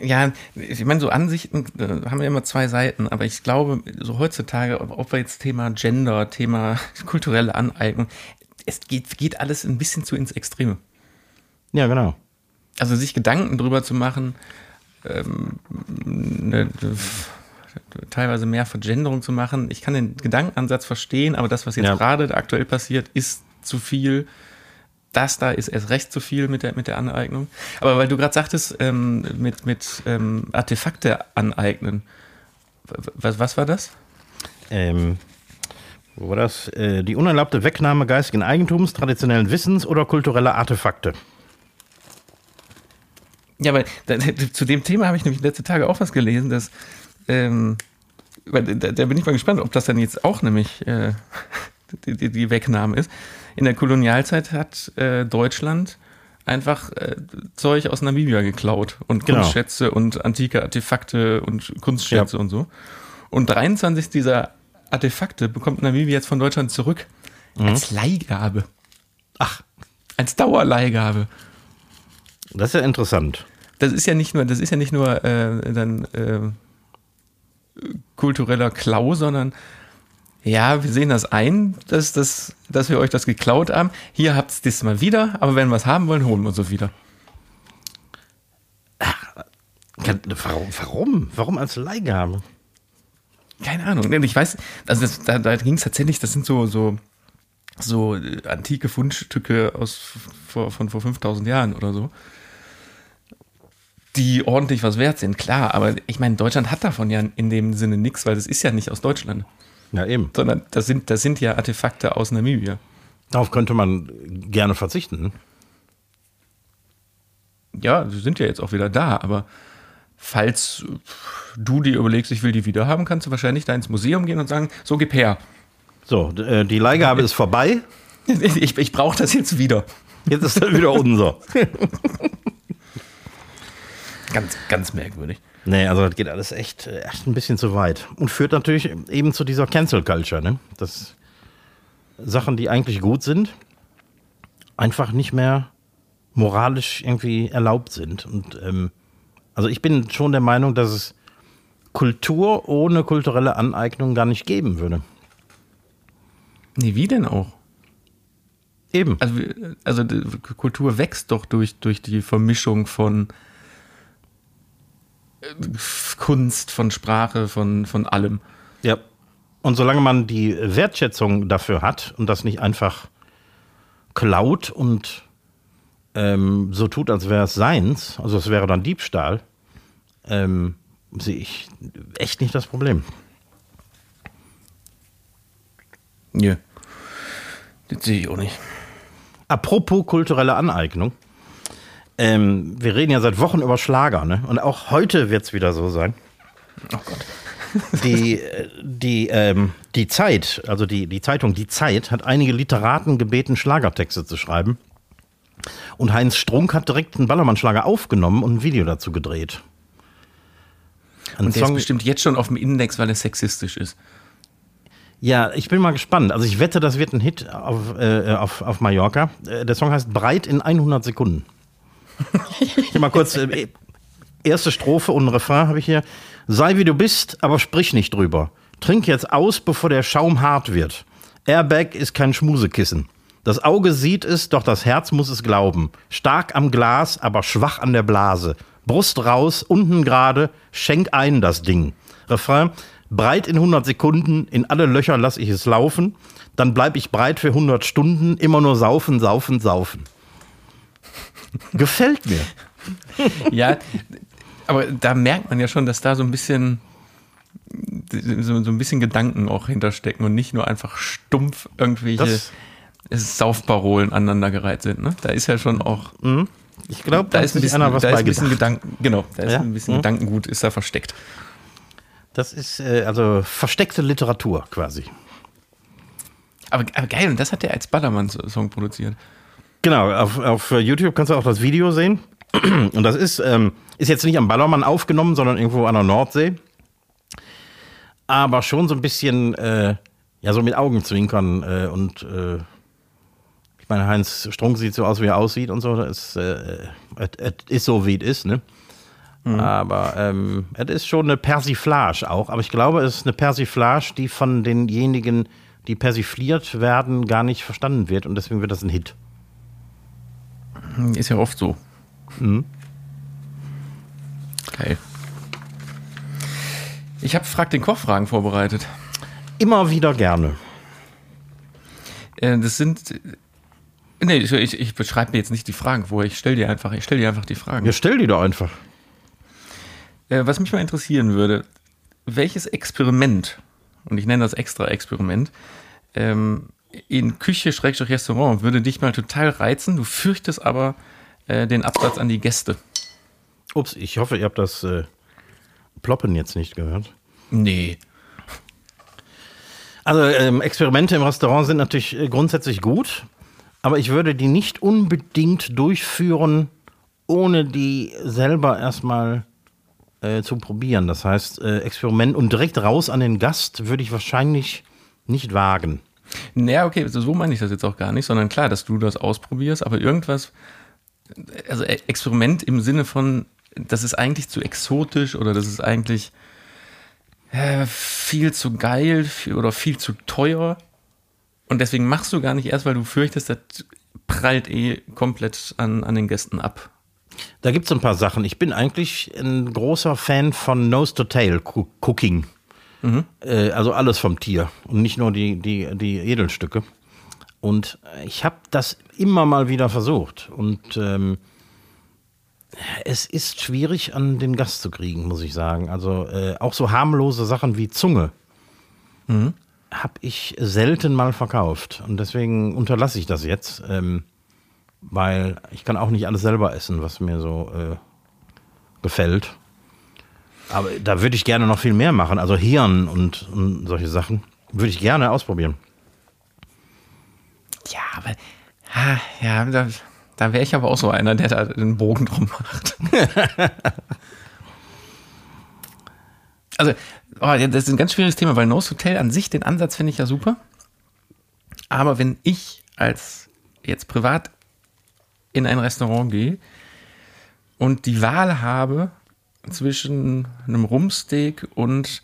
Ja, ich meine, so Ansichten äh, haben wir immer zwei Seiten, aber ich glaube, so heutzutage, ob ob wir jetzt Thema Gender, Thema [LAUGHS] kulturelle Aneignung, es geht, geht alles ein bisschen zu ins Extreme. Ja, genau. Also sich Gedanken drüber zu machen, ähm, ne, teilweise mehr Vergenderung zu machen. Ich kann den Gedankenansatz verstehen, aber das, was jetzt Ja. gerade aktuell passiert, ist zu viel. Das da ist erst recht zu viel mit der, mit der Aneignung. Aber weil du gerade sagtest, ähm, mit, mit ähm, Artefakte aneignen. Was, was war das? Ähm, wo war das? Äh, die unerlaubte Wegnahme geistigen Eigentums, traditionellen Wissens oder kultureller Artefakte. Ja, weil da, zu dem Thema habe ich nämlich letzte Tage auch was gelesen, dass ähm, da, da bin ich mal gespannt, ob das dann jetzt auch nämlich äh, [LAUGHS] die, die, die Wegnahme ist. In der Kolonialzeit hat äh, Deutschland einfach äh, Zeug aus Namibia geklaut und Genau. Kunstschätze und antike Artefakte und Kunstschätze und so. Und 23 dieser Artefakte bekommt Namibia jetzt von Deutschland zurück als Leihgabe, Ach, als Dauerleihgabe. Das ist ja interessant. das ist ja nicht nur, das ist ja nicht nur äh, dann äh, kultureller Klau, sondern ja, wir sehen das ein, dass, dass, dass wir euch das geklaut haben. Hier habt ihr das mal wieder, aber wenn wir es haben wollen, holen wir uns wieder. Kann- Warum? Warum, warum als Leihgabe? Keine Ahnung. Ich weiß, also das, da, da ging es tatsächlich, das sind so, so, so äh, antike Fundstücke aus vor, von vor 5000 Jahren oder so, die ordentlich was wert sind, klar. Aber ich meine, Deutschland hat davon ja in dem Sinne nichts, weil das ist ja nicht aus Deutschland. Ja, eben. sondern das sind, das sind ja Artefakte aus Namibia. Darauf könnte man gerne verzichten. Ja, sie sind ja jetzt auch wieder da, aber falls du dir überlegst, ich will die wieder haben, kannst du wahrscheinlich da ins Museum gehen und sagen, so gib her. So, äh, die Leihgabe ist vorbei. [LAUGHS] Ich, ich brauche das jetzt wieder. Jetzt ist das wieder unser. [LAUGHS] Ganz, ganz merkwürdig. Nee, also das geht alles echt, äh, echt ein bisschen zu weit. Und führt natürlich eben zu dieser Cancel Culture, ne? Dass Sachen, die eigentlich gut sind, einfach nicht mehr moralisch irgendwie erlaubt sind. Und ähm, also ich bin schon der Meinung, dass es Kultur ohne kulturelle Aneignung gar nicht geben würde. Nee, wie denn auch? Eben. Also, also die Kultur wächst doch durch, durch die Vermischung von äh, Kunst, von Sprache, von, von allem. Ja. Und solange man die Wertschätzung dafür hat und das nicht einfach klaut und ähm, so tut, als wäre es seins, also es wäre dann Diebstahl, ähm, sehe ich echt nicht das Problem. Ja. Das sehe ich auch nicht. Apropos kulturelle Aneignung. Ähm, wir reden ja seit Wochen über Schlager, ne? Und auch heute wird es wieder so sein. Oh Gott. [LAUGHS] Die, äh, die, ähm, die Zeit, also die, die Zeitung Die Zeit, hat einige Literaten gebeten, Schlagertexte zu schreiben. Und Heinz Strunk hat direkt einen Ballermann-Schlager aufgenommen und ein Video dazu gedreht. Ein Und der ist bestimmt jetzt schon auf dem Index, weil er sexistisch ist. Ja, ich bin mal gespannt. Also ich wette, das wird ein Hit auf, äh, auf, auf Mallorca. Äh, Der Song heißt Breit in 100 Sekunden. Hier mal kurz, äh, erste Strophe und ein Refrain habe ich hier. Sei wie du bist, aber sprich nicht drüber. Trink jetzt aus, bevor der Schaum hart wird. Airbag ist kein Schmusekissen. Das Auge sieht es, doch das Herz muss es glauben. Stark am Glas, aber schwach an der Blase. Brust raus, unten gerade, schenk ein das Ding. Refrain, breit in 100 Sekunden, in alle Löcher lass ich es laufen. Dann bleib ich breit für 100 Stunden, immer nur saufen, saufen, saufen. Gefällt mir. Ja, aber da merkt man ja schon, dass da so ein bisschen so, so ein bisschen Gedanken auch hinterstecken und nicht nur einfach stumpf irgendwelche Saufparolen aneinandergereiht sind. Ne? Da ist ja schon auch, Ich glaube, da ist ein bisschen, was da ist ein bisschen. Gedanken, genau, da ist Ja? ein bisschen Mhm. Gedankengut, ist da versteckt. Das ist äh, also versteckte Literatur quasi. Aber, aber geil, und das hat er als Ballermann-Song produziert. Genau, auf, auf YouTube kannst du auch das Video sehen. Und das ist, ähm, ist jetzt nicht am Ballermann aufgenommen, sondern irgendwo an der Nordsee. Aber schon so ein bisschen, äh, ja, so mit Augenzwinkern äh, und äh, ich meine, Heinz Strunk sieht so aus, wie er aussieht und so. Ist, äh, es ist so, wie es ist, ne? Aber ähm, es ist schon eine Persiflage auch. Aber ich glaube, es ist eine Persiflage, die von denjenigen, die persifliert werden, gar nicht verstanden wird. Und deswegen wird das ein Hit. Ist ja oft so. Mhm. Geil. Ich habe Frag den Koch-Fragen vorbereitet. Immer wieder gerne. Äh, das sind. äh, Nee, ich, ich, ich beschreibe mir jetzt nicht die Fragen vor. Ich stelle dir einfach, ich stell dir einfach die Fragen. Ja, stell die doch einfach. Äh, was mich mal interessieren würde, welches Experiment, und ich nenne das extra Experiment, ähm, in Küche, Schrägstrich Restaurant würde dich mal total reizen. Du fürchtest aber äh, den Absatz an die Gäste. Ups, ich hoffe, ihr habt das äh, Ploppen jetzt nicht gehört. Nee. Also ähm, Experimente im Restaurant sind natürlich äh, grundsätzlich gut, aber ich würde die nicht unbedingt durchführen, ohne die selber erstmal äh, zu probieren. Das heißt, äh, Experiment und direkt raus an den Gast würde ich wahrscheinlich nicht wagen. Naja, okay, so meine ich das jetzt auch gar nicht, sondern klar, dass du das ausprobierst, aber irgendwas, also E- Experiment im Sinne von, das ist eigentlich zu exotisch oder das ist eigentlich äh, viel zu geil viel, oder viel zu teuer und deswegen machst du gar nicht erst, weil du fürchtest, das prallt eh komplett an, an den Gästen ab. Da gibt es ein paar Sachen. Ich bin eigentlich ein großer Fan von Nose-to-Tail-Cooking. Äh, also alles vom Tier und nicht nur die, die, die Edelstücke. Und ich habe das immer mal wieder versucht. Und ähm, es ist schwierig, an den Gast zu kriegen, muss ich sagen. Also äh, auch so harmlose Sachen wie Zunge habe ich selten mal verkauft. Und deswegen unterlasse ich das jetzt. Ähm, weil ich kann auch nicht alles selber essen, was mir so äh, gefällt. Aber da würde ich gerne noch viel mehr machen. Also Hirn und, und solche Sachen würde ich gerne ausprobieren. Ja, aber ah, ja, da, da wäre ich aber auch so einer, der da den Bogen drum macht. [LAUGHS] also, oh, das ist ein ganz schwieriges Thema, weil Nose Hotel an sich, den Ansatz finde ich ja super. Aber wenn ich als jetzt privat in ein Restaurant gehe und die Wahl habe zwischen einem Rumpsteak und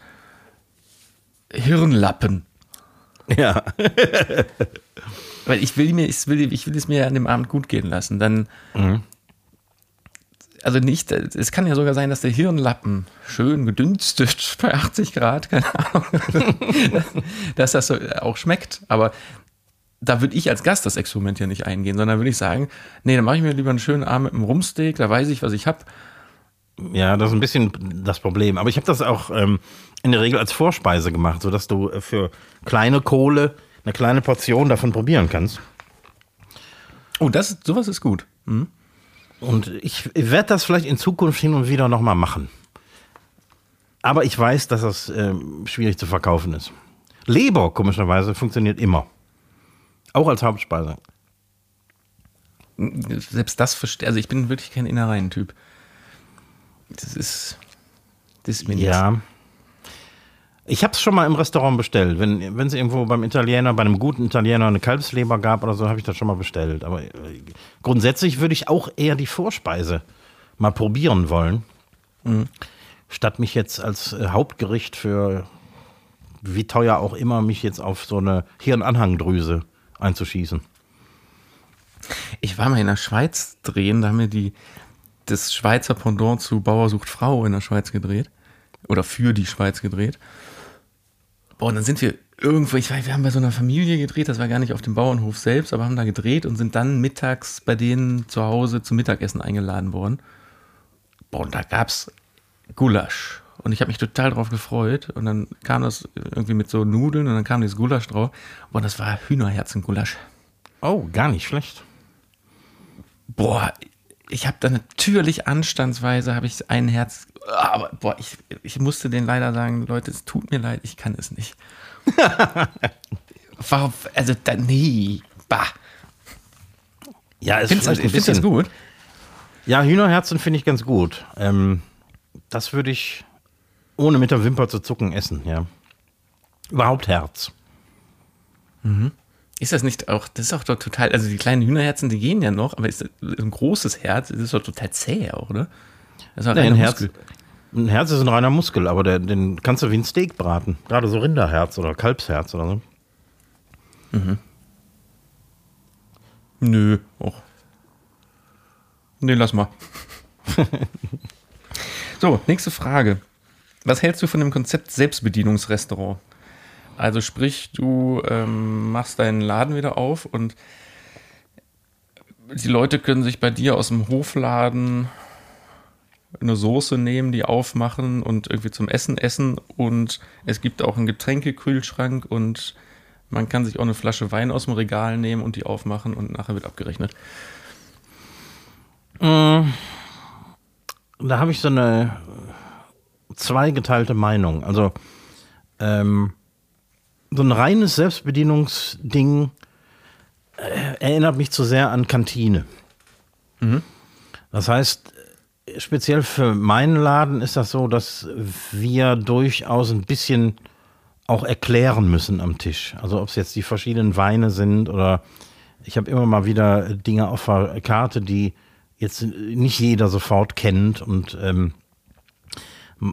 Hirnlappen. Ja. [LAUGHS] Weil ich will mir, ich will, ich will es mir an dem Abend gut gehen lassen. Dann, Mhm. also nicht, es kann ja sogar sein, dass der Hirnlappen schön gedünstet [LAUGHS] bei 80 Grad, keine Ahnung, [LAUGHS] dass das so auch schmeckt. Aber da würde ich als Gast das Experiment ja nicht eingehen, sondern würde ich sagen, nee, dann mache ich mir lieber einen schönen Abend mit einem Rumpsteak, da weiß ich, was ich habe. Ja, das ist ein bisschen das Problem. Aber ich habe das auch ähm, in der Regel als Vorspeise gemacht, sodass du äh, für kleine Kohle eine kleine Portion davon probieren kannst. Oh, das, sowas ist gut. Mhm. Und ich werde das vielleicht in Zukunft hin und wieder nochmal machen. Aber ich weiß, dass das ähm, schwierig zu verkaufen ist. Leber, komischerweise, funktioniert immer. Auch als Hauptspeise. Selbst das verstehe, also ich bin wirklich kein Innereien-Typ. Das ist, das ist mir. Ja. Ich habe es schon mal im Restaurant bestellt. Wenn es irgendwo beim Italiener, bei einem guten Italiener eine Kalbsleber gab oder so, habe ich das schon mal bestellt. Aber äh, grundsätzlich würde ich auch eher die Vorspeise mal probieren wollen. Statt mich jetzt als äh, Hauptgericht für wie teuer auch immer mich jetzt auf so eine Hirnanhangdrüse einzuschießen. Ich war mal in der Schweiz drehen, da haben wir die, das Schweizer Pendant zu Bauer sucht Frau in der Schweiz gedreht. Oder für die Schweiz gedreht. Boah, und dann sind wir irgendwo, ich weiß, wir haben bei so einer Familie gedreht, das war gar nicht auf dem Bauernhof selbst, aber haben da gedreht und sind dann mittags bei denen zu Hause zum Mittagessen eingeladen worden. Boah, und da gab's Gulasch. Und ich habe mich total drauf gefreut. Und dann kam das irgendwie mit so Nudeln und dann kam dieses Gulasch drauf. Boah, und das war Hühnerherzengulasch. Oh, gar nicht schlecht. Boah, ich habe da natürlich anstandsweise habe ich ein Herz, aber boah, ich, ich musste denen leider sagen, Leute, es tut mir leid, ich kann es nicht. [LAUGHS] Warum, also da, nee, bah. Ja, ist Findest ein findest das gut? Ja, Hühnerherzen finde ich ganz gut. Ähm, das würde ich ohne mit der Wimper zu zucken essen, ja. Überhaupt Herz. Ist das nicht auch, das ist auch doch total, also die kleinen Hühnerherzen, die gehen ja noch, aber ist ein großes Herz, das ist doch total zäh auch, oder? Das ist Nee, ein, Herz, Muskel. ein Herz ist ein reiner Muskel, aber der, den kannst du wie ein Steak braten. Gerade so Rinderherz oder Kalbsherz oder so. Nö, auch. Nee, lass mal. [LAUGHS] so, nächste Frage. Was hältst du von dem Konzept Selbstbedienungsrestaurant? Also sprich, du ähm, machst deinen Laden wieder auf und die Leute können sich bei dir aus dem Hofladen eine Soße nehmen, die aufmachen und irgendwie zum Essen essen und es gibt auch einen Getränkekühlschrank und man kann sich auch eine Flasche Wein aus dem Regal nehmen und die aufmachen und nachher wird abgerechnet. Da habe ich so eine zweigeteilte Meinung. Also ähm, so ein reines Selbstbedienungsding äh, erinnert mich zu sehr an Kantine. Das heißt, speziell für meinen Laden ist das so, dass wir durchaus ein bisschen auch erklären müssen am Tisch. Also ob es jetzt die verschiedenen Weine sind oder ich habe immer mal wieder Dinge auf der Karte, die jetzt nicht jeder sofort kennt und ähm,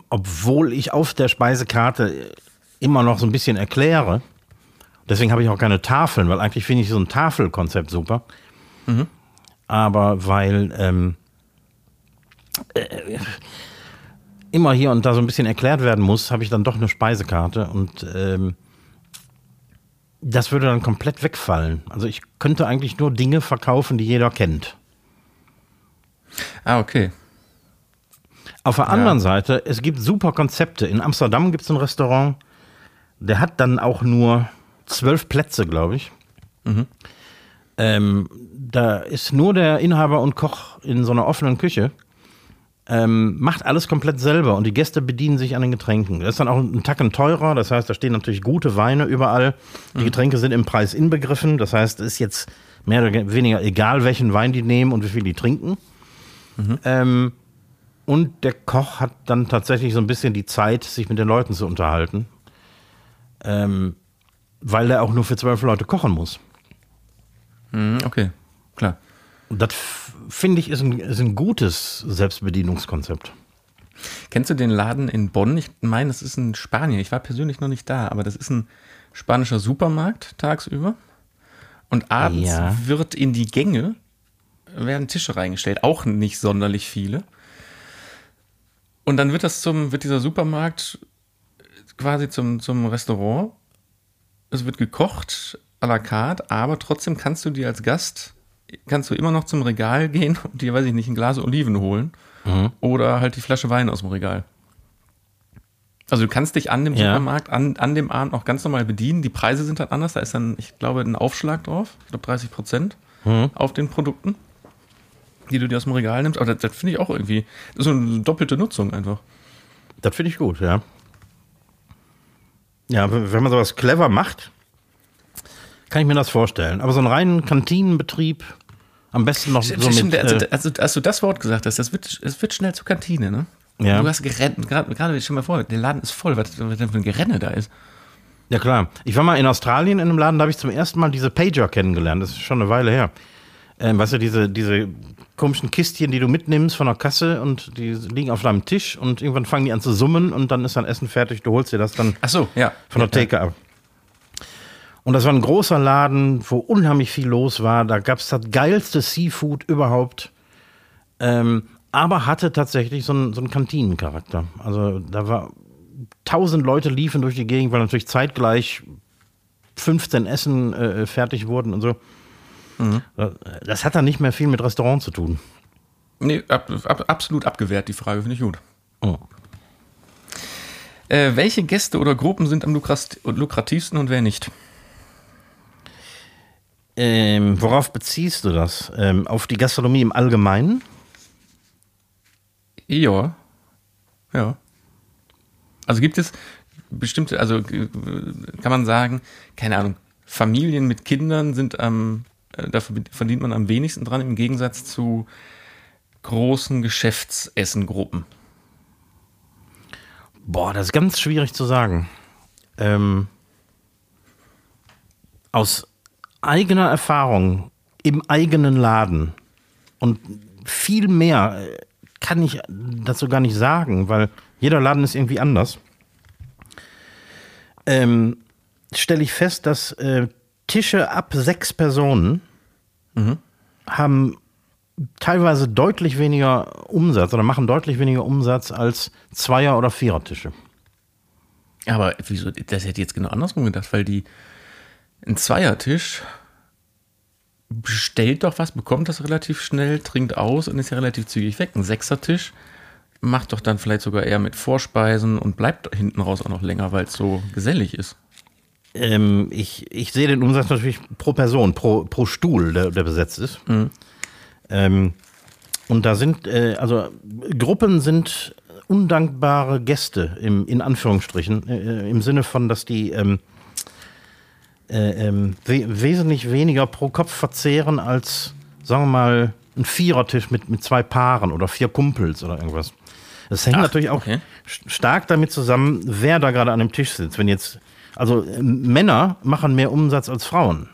obwohl ich auf der Speisekarte immer noch so ein bisschen erkläre, deswegen habe ich auch keine Tafeln, weil eigentlich finde ich so ein Tafelkonzept super. Aber weil ähm, äh, immer hier und da so ein bisschen erklärt werden muss, habe ich dann doch eine Speisekarte und ähm, das würde dann komplett wegfallen. Also ich könnte eigentlich nur Dinge verkaufen, die jeder kennt. Ah, okay. Auf der anderen Seite, es gibt super Konzepte. In Amsterdam gibt es ein Restaurant, der hat dann auch nur zwölf Plätze, glaube ich. Ähm, da ist nur der Inhaber und Koch in so einer offenen Küche. Ähm, macht alles komplett selber und die Gäste bedienen sich an den Getränken. Das ist dann auch ein Tacken teurer, das heißt, da stehen natürlich gute Weine überall. Die Getränke sind im Preis inbegriffen, das heißt, es ist jetzt mehr oder weniger egal, welchen Wein die nehmen und wie viel die trinken. Ähm, und der Koch hat dann tatsächlich so ein bisschen die Zeit, sich mit den Leuten zu unterhalten. Ähm, weil er auch nur für zwölf Leute kochen muss. Mhm, okay, klar. Das f- finde ich ist ein, ist ein gutes Selbstbedienungskonzept. Kennst du den Laden in Bonn? Ich meine, das ist in Spanien. Ich war persönlich noch nicht da, aber das ist ein spanischer Supermarkt tagsüber. Und abends Ja. wird in die Gänge werden Tische reingestellt, auch nicht sonderlich viele. Und dann wird das zum, wird dieser Supermarkt quasi zum, zum Restaurant. Es wird gekocht à la carte, aber trotzdem kannst du dir als Gast, kannst du immer noch zum Regal gehen [LAUGHS] und dir, weiß ich nicht, ein Glas Oliven holen oder halt die Flasche Wein aus dem Regal. Also du kannst dich an dem Ja. Supermarkt, an, an dem Abend auch ganz normal bedienen. Die Preise sind halt anders. Da ist dann, ich glaube, ein Aufschlag drauf. Ich glaube 30 Prozent auf den Produkten, die du dir aus dem Regal nimmst. Aber das, das finde ich auch irgendwie das ist so eine doppelte Nutzung einfach. Das finde ich gut, ja. Ja, wenn man sowas clever macht, kann ich mir das vorstellen. Aber so einen reinen Kantinenbetrieb, am besten noch so Stimmt, mit, also, äh, also, als du das Wort gesagt hast, das wird, es wird schnell zur Kantine, ne? Ja. Du hast gerannt, gerade, gerade stell dir mal vor, der Laden ist voll, was, was denn für ein Gerenne da ist. Ja, klar. Ich war mal in Australien in einem Laden, da habe ich zum ersten Mal diese Pager kennengelernt. Das ist schon eine Weile her. Ähm, weißt du, diese, diese komischen Kistchen, die du mitnimmst von der Kasse und die liegen auf deinem Tisch und irgendwann fangen die an zu summen und dann ist dein Essen fertig. Du holst dir das dann so, ja. von der Theke ab. Und das war ein großer Laden, wo unheimlich viel los war. Da gab es das geilste Seafood überhaupt. Ähm, aber hatte tatsächlich so einen, so einen Kantinencharakter. Also da war tausend Leute liefen durch die Gegend, weil natürlich zeitgleich 15 Essen äh, fertig wurden und so. Das hat dann nicht mehr viel mit Restaurant zu tun. Nee, ab, ab, absolut abgewehrt, die Frage finde ich gut. Oh. Äh, welche Gäste oder Gruppen sind am lukrativsten und wer nicht? Ähm, worauf beziehst du das? Ähm, auf die Gastronomie im Allgemeinen? Ja. Ja. Also gibt es bestimmte, also äh, kann man sagen, keine Ahnung, Familien mit Kindern sind am, da verdient man am wenigsten dran im Gegensatz zu großen Geschäftsessengruppen. Boah, das ist ganz schwierig zu sagen. Ähm, aus eigener Erfahrung im eigenen Laden und viel mehr äh, kann ich dazu gar nicht sagen, weil jeder Laden ist irgendwie anders. Ähm, Stelle ich fest, dass äh, Tische ab sechs Personen haben teilweise deutlich weniger Umsatz oder machen deutlich weniger Umsatz als Zweier- oder Vierertische. Aber wieso, das hätte ich jetzt genau andersrum gedacht, weil die, ein Zweiertisch bestellt doch was, bekommt das relativ schnell, trinkt aus und ist ja relativ zügig weg. Ein Sechsertisch macht doch dann vielleicht sogar eher mit Vorspeisen und bleibt hinten raus auch noch länger, weil es so gesellig ist. Ähm, ich, ich sehe den Umsatz natürlich pro Person, pro, pro Stuhl, der, der besetzt ist. Ähm, und da sind, äh, also Gruppen sind undankbare Gäste, im, in Anführungsstrichen, äh, im Sinne von, dass die ähm, äh, ähm, we wesentlich weniger pro Kopf verzehren als, sagen wir mal, ein Vierertisch mit, mit zwei Paaren oder vier Kumpels oder irgendwas. Das hängt Ach, natürlich auch okay. st- stark damit zusammen, wer da gerade an dem Tisch sitzt. Wenn jetzt, also äh, Männer machen mehr Umsatz als Frauen.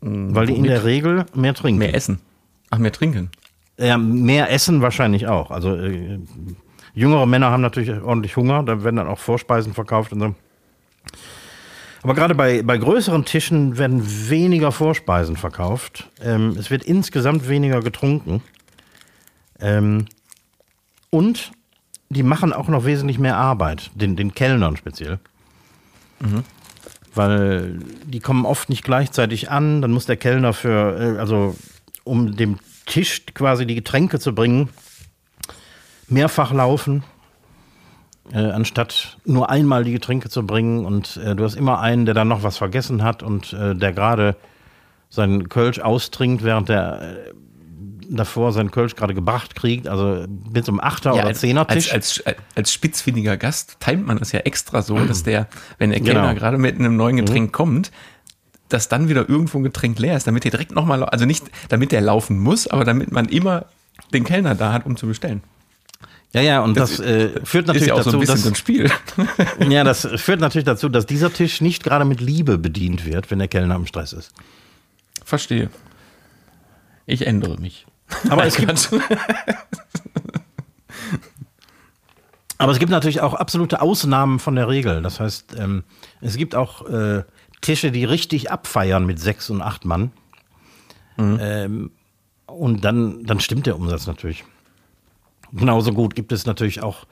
Weil die in der Regel mehr trinken. Mehr essen. Ach, mehr trinken. Ja, mehr essen wahrscheinlich auch. Also äh, jüngere Männer haben natürlich ordentlich Hunger, da werden dann auch Vorspeisen verkauft und so. Aber gerade bei, bei größeren Tischen werden weniger Vorspeisen verkauft. Ähm, es wird insgesamt weniger getrunken. Ähm, und die machen auch noch wesentlich mehr Arbeit, den, den Kellnern speziell. Weil die kommen oft nicht gleichzeitig an, dann muss der Kellner für, äh, also um dem Tisch quasi die Getränke zu bringen, mehrfach laufen, äh, anstatt nur einmal die Getränke zu bringen. Und äh, du hast immer einen, der dann noch was vergessen hat und äh, der gerade seinen Kölsch austrinkt, während der äh, davor seinen Kölsch gerade gebracht kriegt. Also mit so einem Achter- oder als, Zehnertisch. als, als, als spitzfindiger Gast timet man das ja extra so, dass der, wenn der Genau. Kellner gerade mit einem neuen Getränk kommt, dass dann wieder irgendwo ein Getränk leer ist, damit der direkt nochmal, also nicht, damit der laufen muss, aber damit man immer den Kellner da hat, um zu bestellen. ja, ja, und das, äh, führt ist natürlich ja auch so dazu, ein bisschen dass so ein Spiel. [LAUGHS] Ja, das führt natürlich dazu, dass dieser Tisch nicht gerade mit Liebe bedient wird, wenn der Kellner im Stress ist. Verstehe. Ich ändere mich. Aber es gibt, [LAUGHS] aber es gibt natürlich auch absolute Ausnahmen von der Regel. Das heißt, ähm, es gibt auch äh, Tische, die richtig abfeiern mit sechs und acht Mann. Ähm, und dann, dann stimmt der Umsatz natürlich. Genauso gut gibt es natürlich auch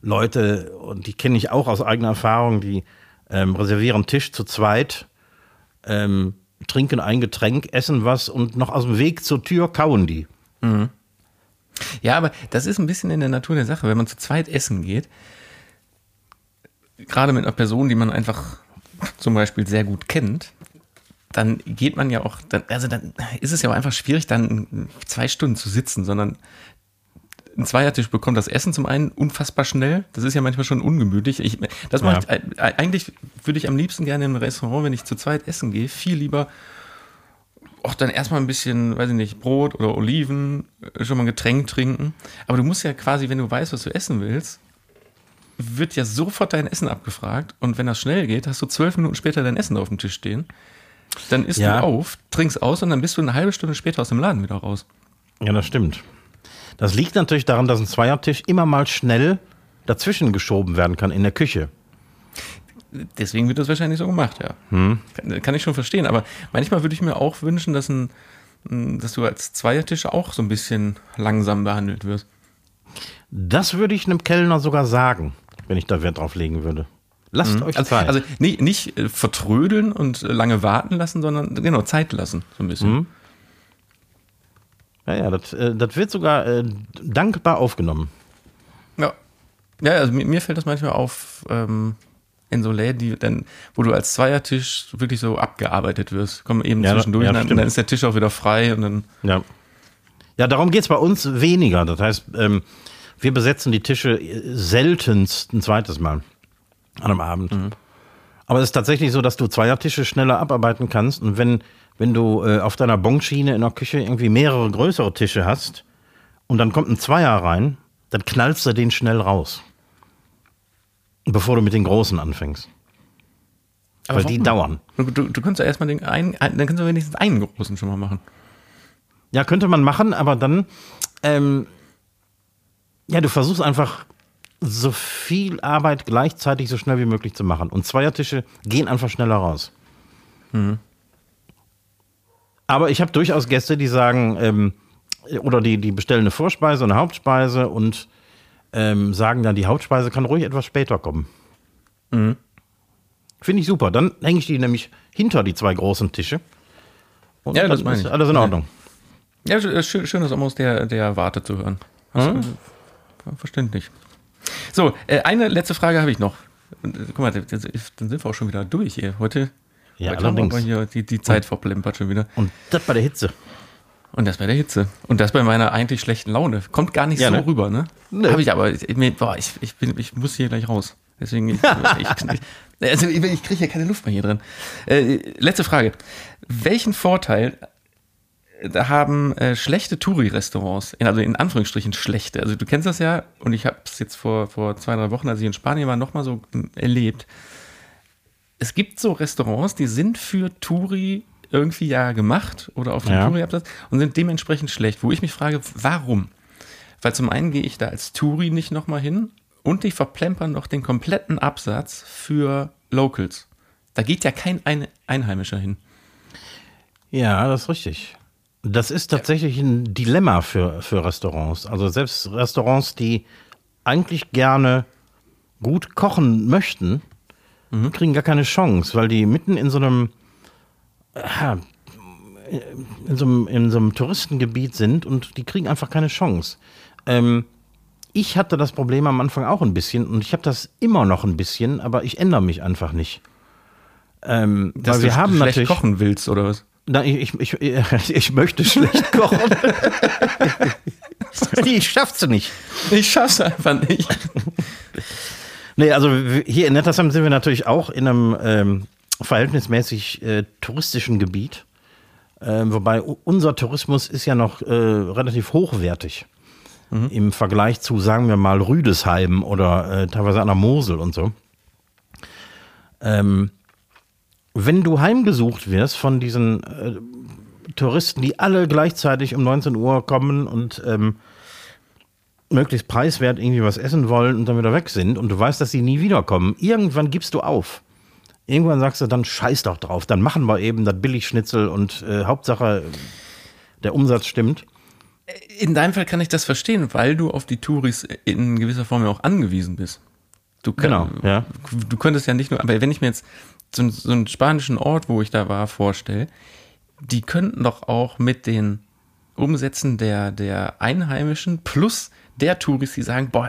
Leute, und die kenne ich auch aus eigener Erfahrung, die ähm, reservieren Tisch zu zweit, ähm, trinken ein Getränk, essen was und noch aus dem Weg zur Tür kauen die. Ja, aber das ist ein bisschen in der Natur der Sache. Wenn man zu zweit essen geht, gerade mit einer Person, die man einfach zum Beispiel sehr gut kennt, dann geht man ja auch, dann, also dann ist es ja auch einfach schwierig, dann zwei Stunden zu sitzen, sondern ein Zweiertisch bekommt das Essen zum einen unfassbar schnell. Das ist ja manchmal schon ungemütlich. Ich, das mache ich, äh, eigentlich würde ich am liebsten gerne im Restaurant, wenn ich zu zweit essen gehe, viel lieber auch dann erstmal ein bisschen, weiß ich nicht, Brot oder Oliven, äh, schon mal ein Getränk trinken. Aber du musst ja quasi, wenn du weißt, was du essen willst, wird ja sofort dein Essen abgefragt. Und wenn das schnell geht, hast du zwölf Minuten später dein Essen auf dem Tisch stehen. Dann isst Ja. du auf, trinkst aus und dann bist du eine halbe Stunde später aus dem Laden wieder raus. Ja, das stimmt. Das liegt natürlich daran, dass ein Zweiertisch immer mal schnell dazwischen geschoben werden kann in der Küche. Deswegen wird das wahrscheinlich so gemacht, ja. Kann, kann ich schon verstehen. Aber manchmal würde ich mir auch wünschen, dass, ein, dass du als Zweiertisch auch so ein bisschen langsam behandelt wirst. Das würde ich einem Kellner sogar sagen, wenn ich da Wert drauf legen würde. Lasst euch Also, Zeit. also nicht, nicht äh, vertrödeln und äh, lange warten lassen, sondern genau Zeit lassen, so ein bisschen. ja, ja, das, äh, das wird sogar äh, dankbar aufgenommen. Ja. Ja, also mir, mir fällt das manchmal auf ähm, in so Läden, die dann, wo du als Zweiertisch wirklich so abgearbeitet wirst. Komm eben Ja, zwischendurch ja, und dann, ist der Tisch auch wieder frei und dann. Ja. Ja, darum geht es bei uns weniger. Das heißt, ähm, wir besetzen die Tische äh, seltenst ein zweites Mal an einem Abend. Aber es ist tatsächlich so, dass du Zweiertische schneller abarbeiten kannst. Und wenn, wenn du äh, auf deiner Bonschiene in der Küche irgendwie mehrere größere Tische hast und dann kommt ein Zweier rein, dann knallst du den schnell raus. Bevor du mit den großen anfängst. Weil die warum? dauern. Du, du, du kannst ja erstmal den einen, ein, dann kannst du wenigstens einen großen schon mal machen. Ja, könnte man machen, aber dann, ähm, ja, du versuchst einfach so viel Arbeit gleichzeitig so schnell wie möglich zu machen. Und Zweiertische gehen einfach schneller raus. Aber ich habe durchaus Gäste, die sagen, ähm, oder die, die bestellen eine Vorspeise und eine Hauptspeise und ähm, sagen dann, die Hauptspeise kann ruhig etwas später kommen. Finde ich super. Dann hänge ich die nämlich hinter die zwei großen Tische. Und Ja, das meine ist ich. alles in Ja. Ordnung. Ja, sch- schön, schön auch mal aus der, der Warte zu hören. Du- ja, Verständlich. So, äh, eine letzte Frage habe ich noch. Äh, Guck mal, ist- dann sind wir auch schon wieder durch hier. Heute, Ja, allerdings. hier die, die Zeit verplempert schon wieder. Und das bei der Hitze. Und das bei der Hitze. Und das bei meiner eigentlich schlechten Laune. Kommt gar nicht Ja, so ne? rüber, ne? Nö. Habe ich aber. Ich, boah, ich, ich, bin, ich muss hier gleich raus. Deswegen, ich, [LAUGHS] ich, also ich, ich kriege hier keine Luft mehr hier drin. Äh, letzte Frage. Welchen Vorteil da haben äh, schlechte Touri-Restaurants, also in Anführungsstrichen schlechte, also du kennst das ja und ich habe es jetzt vor, vor zwei, drei Wochen, als ich in Spanien war, nochmal so erlebt. Es gibt so Restaurants, die sind für Touri irgendwie ja gemacht oder auf dem Ja. Touri-Absatz und sind dementsprechend schlecht, wo ich mich frage, warum? Weil zum einen gehe ich da als Touri nicht nochmal hin und die verplempern noch den kompletten Absatz für Locals. Da geht ja kein Ein Einheimischer hin. Ja, das ist richtig. Das ist tatsächlich ein Dilemma für, für Restaurants. Also selbst Restaurants, die eigentlich gerne gut kochen möchten, kriegen gar keine Chance, weil die mitten in so einem, in so einem, in so einem Touristengebiet sind und die kriegen einfach keine Chance. Ähm, ich hatte das Problem am Anfang auch ein bisschen und ich habe das immer noch ein bisschen, aber ich ändere mich einfach nicht. Ähm, Dass weil wir du haben schlecht natürlich kochen willst oder was? na, ich, ich, ich, [LAUGHS] ich möchte schlecht kochen. [LAUGHS] ich schaff's nicht. Ich schaff's einfach nicht. [LAUGHS] Nee, also hier in Nettersheim sind wir natürlich auch in einem ähm, verhältnismäßig äh, touristischen Gebiet. Ähm, wobei unser Tourismus ist ja noch äh, relativ hochwertig. Im Vergleich zu, sagen wir mal, Rüdesheim oder äh, teilweise an der Mosel und so. Ähm, wenn du heimgesucht wirst von diesen äh, Touristen, die alle gleichzeitig um 19 Uhr kommen und ähm, möglichst preiswert irgendwie was essen wollen und dann wieder weg sind und du weißt, dass sie nie wiederkommen. Irgendwann gibst du auf. Irgendwann sagst du, dann scheiß doch drauf, dann machen wir eben das Billigschnitzel und äh, Hauptsache der Umsatz stimmt. In deinem Fall kann ich das verstehen, weil du auf die Touris in gewisser Form ja auch angewiesen bist. Du, kann, Genau, ja. du könntest ja nicht nur, aber wenn ich mir jetzt so, einen- so einen spanischen Ort, wo ich da war, vorstelle, die könnten doch auch mit den Umsätzen der, der Einheimischen plus der Touris, die sagen, boah,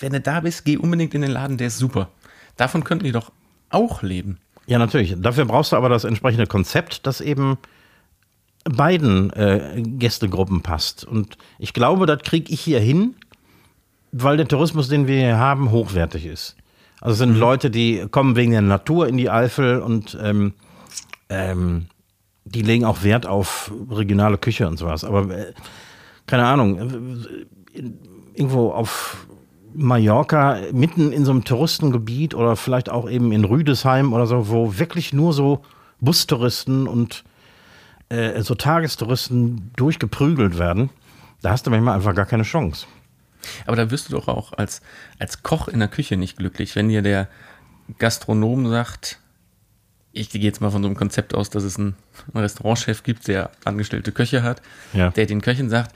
wenn du da bist, geh unbedingt in den Laden, der ist super. Davon könnten die doch auch leben. Ja, natürlich. Dafür brauchst du aber das entsprechende Konzept, das eben beiden äh, Gästegruppen passt. Und ich glaube, das kriege ich hier hin, weil der Tourismus, den wir hier haben, hochwertig ist. Also es sind Leute, die kommen wegen der Natur in die Eifel und ähm, ähm, die legen auch Wert auf regionale Küche und sowas. Aber äh, keine Ahnung, äh, irgendwo auf Mallorca, mitten in so einem Touristengebiet oder vielleicht auch eben in Rüdesheim oder so, wo wirklich nur so Bustouristen und äh, so Tagestouristen durchgeprügelt werden, da hast du manchmal einfach gar keine Chance. Aber da wirst du doch auch als, als Koch in der Küche nicht glücklich, wenn dir der Gastronom sagt, ich gehe jetzt mal von so einem Konzept aus, dass es einen Restaurantchef gibt, der angestellte Köche hat, Ja. der den Köchen sagt,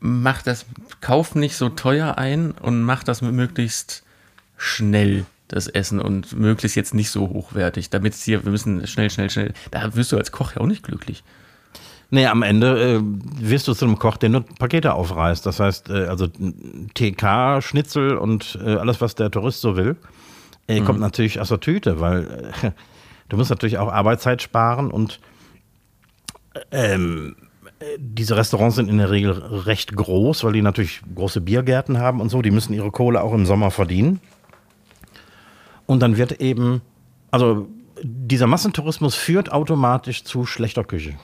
mach das, kauf nicht so teuer ein und mach das möglichst schnell, das Essen und möglichst jetzt nicht so hochwertig, damit es hier, wir müssen schnell, schnell, schnell. Da wirst du als Koch ja auch nicht glücklich. Nee, am Ende äh, wirst du zu einem Koch, der nur Pakete aufreißt. Das heißt, äh, also TK, Schnitzel und äh, alles, was der Tourist so will, äh, kommt natürlich aus der Tüte, weil äh, du musst natürlich auch Arbeitszeit sparen und ähm, äh, diese Restaurants sind in der Regel recht groß, weil die natürlich große Biergärten haben und so. Die müssen ihre Kohle auch im Sommer verdienen. Und dann wird eben, also dieser Massentourismus führt automatisch zu schlechter Küche.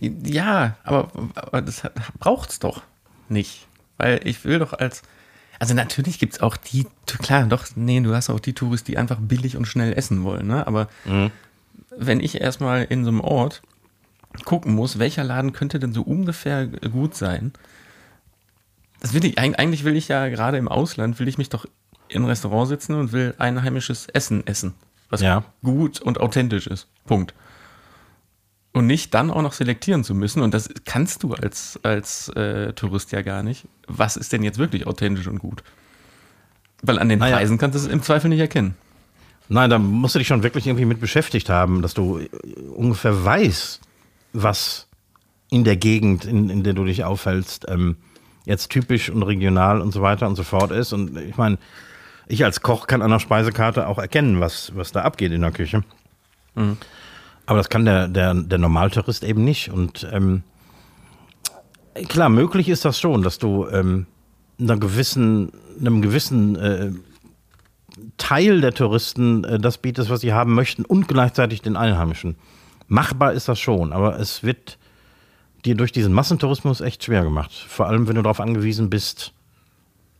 Ja, aber, aber das braucht es doch nicht. Weil ich will doch als. Also natürlich gibt es auch die, klar, doch, nee, du hast auch die Touristen, die einfach billig und schnell essen wollen, ne? Aber wenn ich erstmal in so einem Ort gucken muss, welcher Laden könnte denn so ungefähr gut sein, das will ich, eig- eigentlich will ich ja gerade im Ausland, will ich mich doch in ein Restaurant sitzen und will einheimisches Essen essen, was Ja. gut und authentisch ist. Punkt. Und nicht dann auch noch selektieren zu müssen, und das kannst du als, als äh, Tourist ja gar nicht. Was ist denn jetzt wirklich authentisch und gut? Weil an den Naja. Preisen kannst du es im Zweifel nicht erkennen. Nein, da musst du dich schon wirklich irgendwie mit beschäftigt haben, dass du äh, ungefähr weißt, was in der Gegend, in, in der du dich aufhältst, ähm, jetzt typisch und regional und so weiter und so fort ist. Und ich meine, ich als Koch kann an der Speisekarte auch erkennen, was, was da abgeht in der Küche. Aber das kann der, der, der Normaltourist eben nicht. Und ähm, klar, möglich ist das schon, dass du ähm, einer gewissen, einem gewissen äh, Teil der Touristen äh, das bietest, was sie haben möchten und gleichzeitig den Einheimischen. Machbar ist das schon, aber es wird dir durch diesen Massentourismus echt schwer gemacht. Vor allem, wenn du darauf angewiesen bist,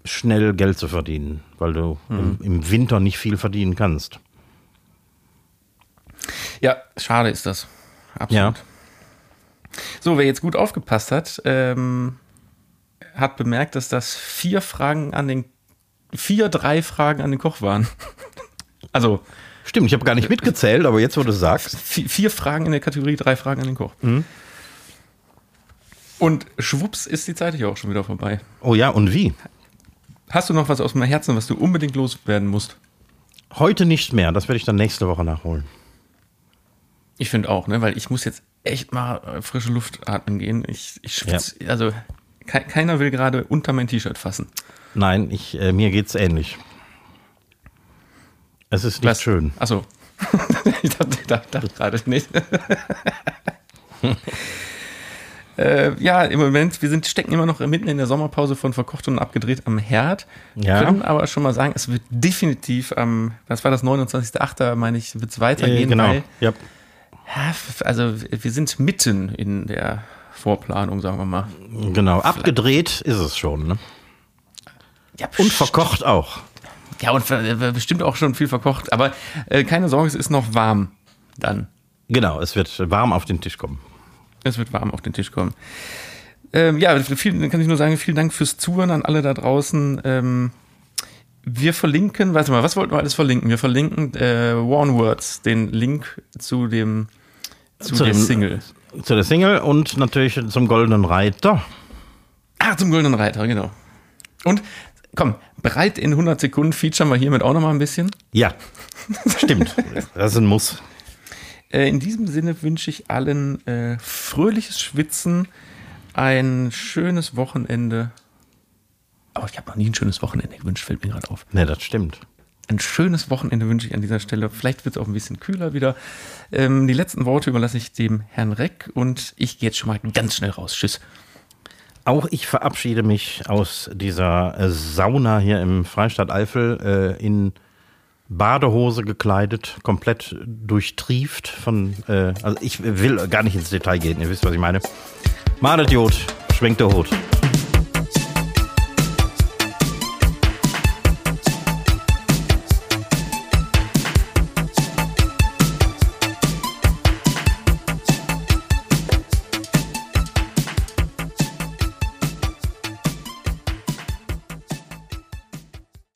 schnell Geld zu verdienen, weil du im, im Winter nicht viel verdienen kannst. Ja, schade ist das. Absolut. Ja. So, wer jetzt gut aufgepasst hat, ähm, hat bemerkt, dass das vier Fragen an den, vier, drei Fragen an den Koch waren. [LAUGHS] also Stimmt, ich habe gar nicht mitgezählt, aber jetzt, wo du es sagst. vi- vier Fragen in der Kategorie, drei Fragen an den Koch. Und schwupps ist die Zeit hier auch schon wieder vorbei. Oh ja, und wie? Hast du noch was aus dem Herzen, was du unbedingt loswerden musst? Heute nicht mehr, das werde ich dann nächste Woche nachholen. Ich finde auch, ne, weil ich muss jetzt echt mal äh, frische Luft atmen gehen. Ich, ich schwitze, also ke keiner will gerade unter mein T-Shirt fassen. Nein, ich, äh, mir geht's ähnlich. Es ist nicht schön. Achso. [LAUGHS] ich dachte, dachte, dachte gerade nicht. [LAUGHS] äh, ja, im Moment, wir sind, stecken immer noch mitten in der Sommerpause von Verkocht und abgedreht am Herd. Ja. Können aber schon mal sagen, es wird definitiv am, was war das, 29.8., meine ich, wird es weitergehen, Äh, genau. weil Ja. ja, also wir sind mitten in der Vorplanung, sagen wir mal. Genau. Abgedreht ist es schon. Ne? Ja, Und verkocht auch. Ja, und äh, bestimmt auch schon viel verkocht. Aber äh, keine Sorge, es ist noch warm dann. Genau, es wird warm auf den Tisch kommen. Es wird warm auf den Tisch kommen. Ähm, ja, viel, kann ich nur sagen, vielen Dank fürs Zuhören an alle da draußen. Ähm, wir verlinken, warte mal, was wollten wir alles verlinken? Wir verlinken äh, One Words, den Link zu dem, zu, Zu der dem- Single. Zu der Single und natürlich zum Goldenen Reiter. Ah, zum Goldenen Reiter, genau. Und komm, bereit in 100 Sekunden featuren wir hiermit auch noch mal ein bisschen. Ja, stimmt. Das ist ein Muss. Äh, in diesem Sinne wünsche ich allen äh, fröhliches Schwitzen, ein schönes Wochenende. Aber ich habe noch nie ein schönes Wochenende gewünscht, fällt mir gerade auf. Ne, das stimmt. Ein schönes Wochenende wünsche ich an dieser Stelle. Vielleicht wird es auch ein bisschen kühler wieder. Ähm, die letzten Worte überlasse ich dem Herrn Reck und ich gehe jetzt schon mal ganz schnell raus. Tschüss. Auch ich verabschiede mich aus dieser äh, Sauna hier im Freistaat Eifel äh, in Badehose gekleidet, komplett durchtrieft von, äh, also ich will gar nicht ins Detail gehen, ihr wisst, was ich meine. Jod, schwenkt der Hut.